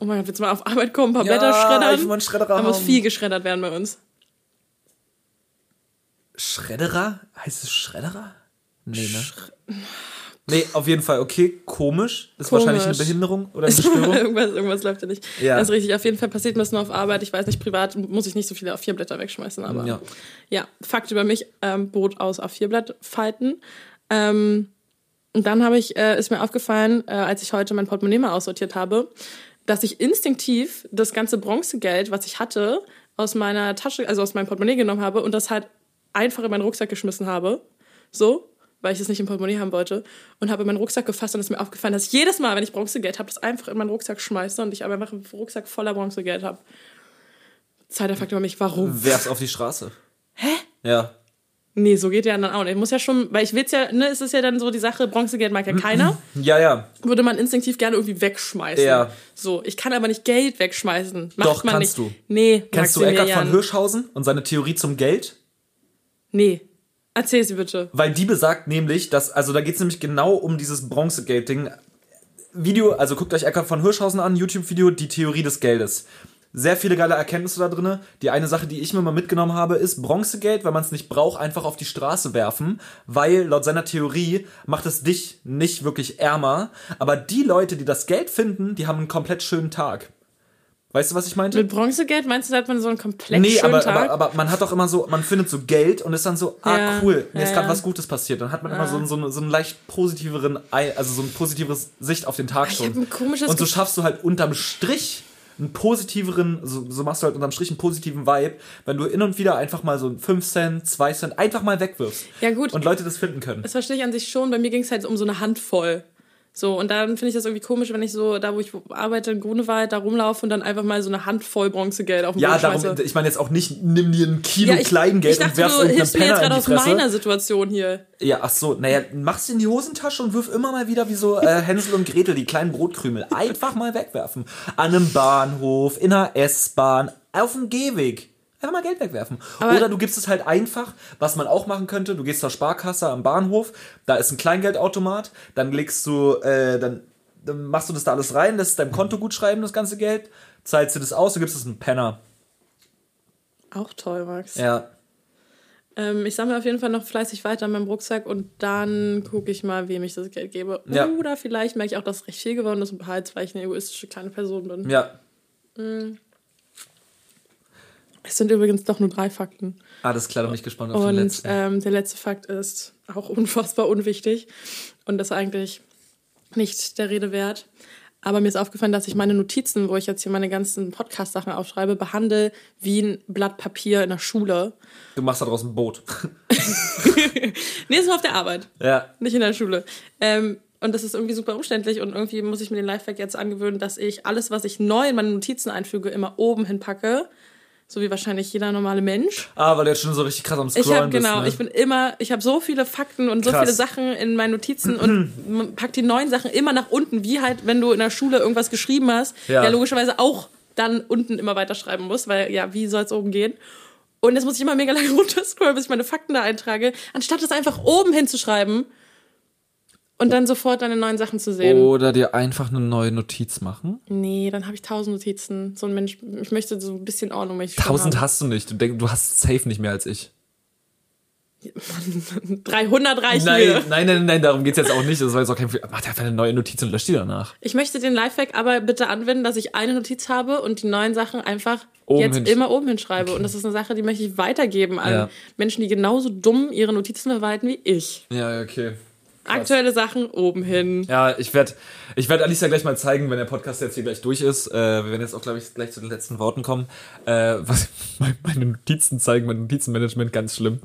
Oh mein Gott, willst du mal auf Arbeit kommen, ein paar Ja, Blätter schreddern? ich will mal einen Schredderer Da muss haben. viel geschreddert werden bei uns. Schredderer? Heißt es Schredderer? Nee, ne? Nee, auf jeden Fall, okay, komisch. Ist Komisch. wahrscheinlich eine Behinderung oder eine Störung. irgendwas, irgendwas läuft ja nicht. Ja. Das ist richtig. Auf jeden Fall passiert mir das nur auf Arbeit. Ich weiß nicht, privat muss ich nicht so viele A4-Blätter wegschmeißen, aber Ja. ja. Fakt über mich, ähm, Brot aus A4-Blatt falten. Ähm, und dann habe ich, äh, ist mir aufgefallen, äh, als ich heute mein Portemonnaie mal aussortiert habe, dass ich instinktiv das ganze Bronzegeld, was ich hatte, aus meiner Tasche, also aus meinem Portemonnaie genommen habe und das halt einfach in meinen Rucksack geschmissen habe. So, weil ich es nicht im Portemonnaie haben wollte. Und habe in meinen Rucksack gefasst und es ist mir aufgefallen, dass jedes Mal, wenn ich Bronzegeld habe, das einfach in meinen Rucksack schmeiße und ich aber einfach einen Rucksack voller Bronzegeld habe. Zweiter Fakt über mich, warum? Werf's auf die Straße. Hä? Ja. Nee, so geht ja dann auch nicht. Muss ja schon, weil ich will's ja, ne, es ist ja dann so die Sache, Bronzegeld mag ja keiner. Ja, ja. Würde man instinktiv gerne irgendwie wegschmeißen. Ja. So, ich kann aber nicht Geld wegschmeißen. Macht Doch, man kannst nicht. du. Nee, Kennst du Eckart von Hirschhausen und seine Theorie zum Geld? Nee. Erzähl sie bitte. Weil die besagt nämlich, dass, also da geht's nämlich genau um dieses Bronzegeld-Ding. Video, also guckt euch Eckart von Hirschhausen an, YouTube-Video, die Theorie des Geldes. Sehr viele geile Erkenntnisse da drin. Die eine Sache, die ich mir mal mitgenommen habe, ist Bronzegeld, wenn man es nicht braucht, einfach auf die Straße werfen, weil laut seiner Theorie macht es dich nicht wirklich ärmer. Aber die Leute, die das Geld finden, die haben einen komplett schönen Tag. Weißt du, was ich meinte? Mit Bronzegeld meinst du, da hat man so einen komplett Nee, schönen aber, Tag? aber, aber man hat doch immer so, man findet so Geld und ist dann so, ah Ja, cool, mir ja, ist gerade ja. was Gutes passiert. Dann hat man immer so, so, so einen leicht positiveren, Ei- also so ein positiveres Sicht auf den Tag Ich schon. ein komisches und so schaffst du halt unterm Strich einen positiveren, so, so machst du halt unterm Strich einen positiven Vibe, wenn du hin und wieder einfach mal so einen 5 Cent, 2 Cent einfach mal wegwirfst. Ja, gut. Und Leute das finden können. Das verstehe ich an sich schon. Bei mir ging es halt um so eine Handvoll. So, und dann finde ich das irgendwie komisch, wenn ich so, da wo ich arbeite, in Grunewald, da rumlaufe und dann einfach mal so eine Handvoll Bronzegeld auf den Ja, darum, schmeiße. ich meine jetzt auch nicht, nimm dir ein Kilo Ja, ich, Kleingeld ich dachte, und werfst du hilfst mir jetzt gerade aus meiner Situation hier. Ja, ach so, naja, mach's in die Hosentasche und wirf immer mal wieder wie so äh, Hänsel und Gretel die kleinen Brotkrümel. Einfach mal wegwerfen. An einem Bahnhof, in einer S-Bahn, auf dem Gehweg. Einfach mal Geld wegwerfen. Aber- Oder du gibst es halt einfach, was man auch machen könnte, du gehst zur Sparkasse am Bahnhof, da ist ein Kleingeldautomat, dann legst du, äh, dann, dann machst du das da alles rein, lässt deinem Konto gut schreiben, das ganze Geld, zahlst du das aus, du gibst es einem Penner. Auch toll, Max. Ja. Ähm, ich sammle auf jeden Fall noch fleißig weiter in meinem Rucksack und dann gucke ich mal, wem ich das Geld gebe. Ja. Oder vielleicht merke ich auch, dass recht viel geworden ist und behalte es, weil ich eine egoistische kleine Person bin. Ja. Es sind übrigens doch nur drei Fakten. Alles klar, da bin ich gespannt auf den Und letzten. ähm, der letzte Fakt ist auch unfassbar unwichtig und das eigentlich nicht der Rede wert. Aber mir ist aufgefallen, dass ich meine Notizen, wo ich jetzt hier meine ganzen Podcast-Sachen aufschreibe, behandle wie ein Blatt Papier in der Schule. Du machst da draußen ein Boot. Nee, ist nur auf der Arbeit, ja. nicht in der Schule. Ähm, und das ist irgendwie super umständlich und irgendwie muss ich mir den Lifehack jetzt angewöhnen, dass ich alles, was ich neu in meine Notizen einfüge, immer oben hinpacke. So wie wahrscheinlich jeder normale Mensch. Ah, weil du jetzt schon so richtig krass am Scrollen Ich habe bist, genau, ne? ich bin immer, ich habe so viele Fakten und so Krass. viele Sachen in meinen Notizen und pack die neuen Sachen immer nach unten, wie halt, wenn du in der Schule irgendwas geschrieben hast, Ja. ja, logischerweise auch dann unten immer weiterschreiben musst, weil ja, wie soll es oben gehen? Und jetzt muss ich immer mega lange runterscrollen, bis ich meine Fakten da eintrage, anstatt es einfach oben hinzuschreiben und dann sofort deine neuen Sachen zu sehen. Oder dir einfach eine neue Notiz machen. Nee, dann habe ich tausend Notizen. So ein Mensch, ich möchte so ein bisschen Ordnung. möchte Tausend hast du nicht. Du denkst, du hast safe nicht mehr als ich. 300 reichen Nein, mir. nein, nein, nein, darum geht's jetzt auch nicht. Das war jetzt auch kein. Mach dir einfach eine neue Notiz und lösch die danach. Ich möchte den Lifehack aber bitte anwenden, dass ich eine Notiz habe und die neuen Sachen einfach Oben jetzt hin- immer oben hinschreibe. Und das ist eine Sache, die möchte ich weitergeben an Ja. Menschen, die genauso dumm ihre Notizen verwalten wie ich. Ja, okay. Aktuelle Sachen oben hin. Ja, ich werde ich werd Alicia gleich mal zeigen, wenn der Podcast jetzt hier gleich durch ist. Äh, wir werden jetzt auch, glaube ich, gleich zu den letzten Worten kommen. Äh, was, meine Notizen zeigen, mein Notizenmanagement, ganz schlimm.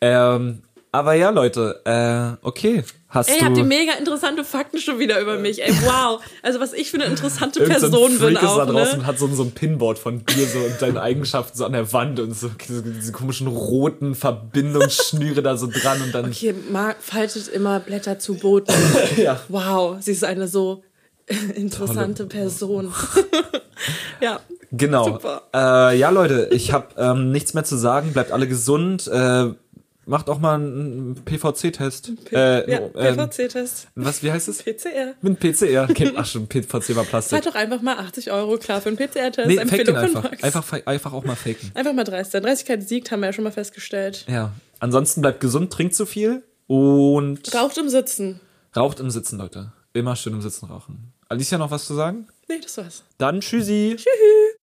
Ähm, aber ja, Leute, äh, okay. Hast Ey, du habt ihr mega interessante Fakten schon wieder über mich. Ey, wow. Also was ich für eine interessante Irgend so ein Person bin Freak ist da auch, draußen ne? und hat so, so ein Pinboard von dir so und deinen Eigenschaften so an der Wand und so diese, diese komischen roten Verbindungsschnüre da so dran und dann. Hier, Marc faltet immer Blätter zu Booten. Ja. Wow, sie ist eine so interessante Person. ja, Genau. Super. Äh, ja, Leute, ich habe ähm, nichts mehr zu sagen. Bleibt alle gesund. Äh, macht auch mal einen PVC-Test. Äh, ja ähm, PVC-Test. was, wie heißt es? PCR. Mit PCR. Okay, Ach schon, PVC war Plastik. Zahlt doch einfach mal 80 Euro, klar, für einen PCR-Test. Nee, Empfehlung einfach. Einfach, einfach auch mal faken. Einfach mal dreist sein. Dreistigkeit siegt, haben wir ja schon mal festgestellt. Ja. Ansonsten bleibt gesund, trinkt zu viel und Raucht im Sitzen. Raucht im Sitzen, Leute. Immer schön im Sitzen rauchen. Alicia, noch was zu sagen? Nee, das war's. Dann tschüssi. Tschüss.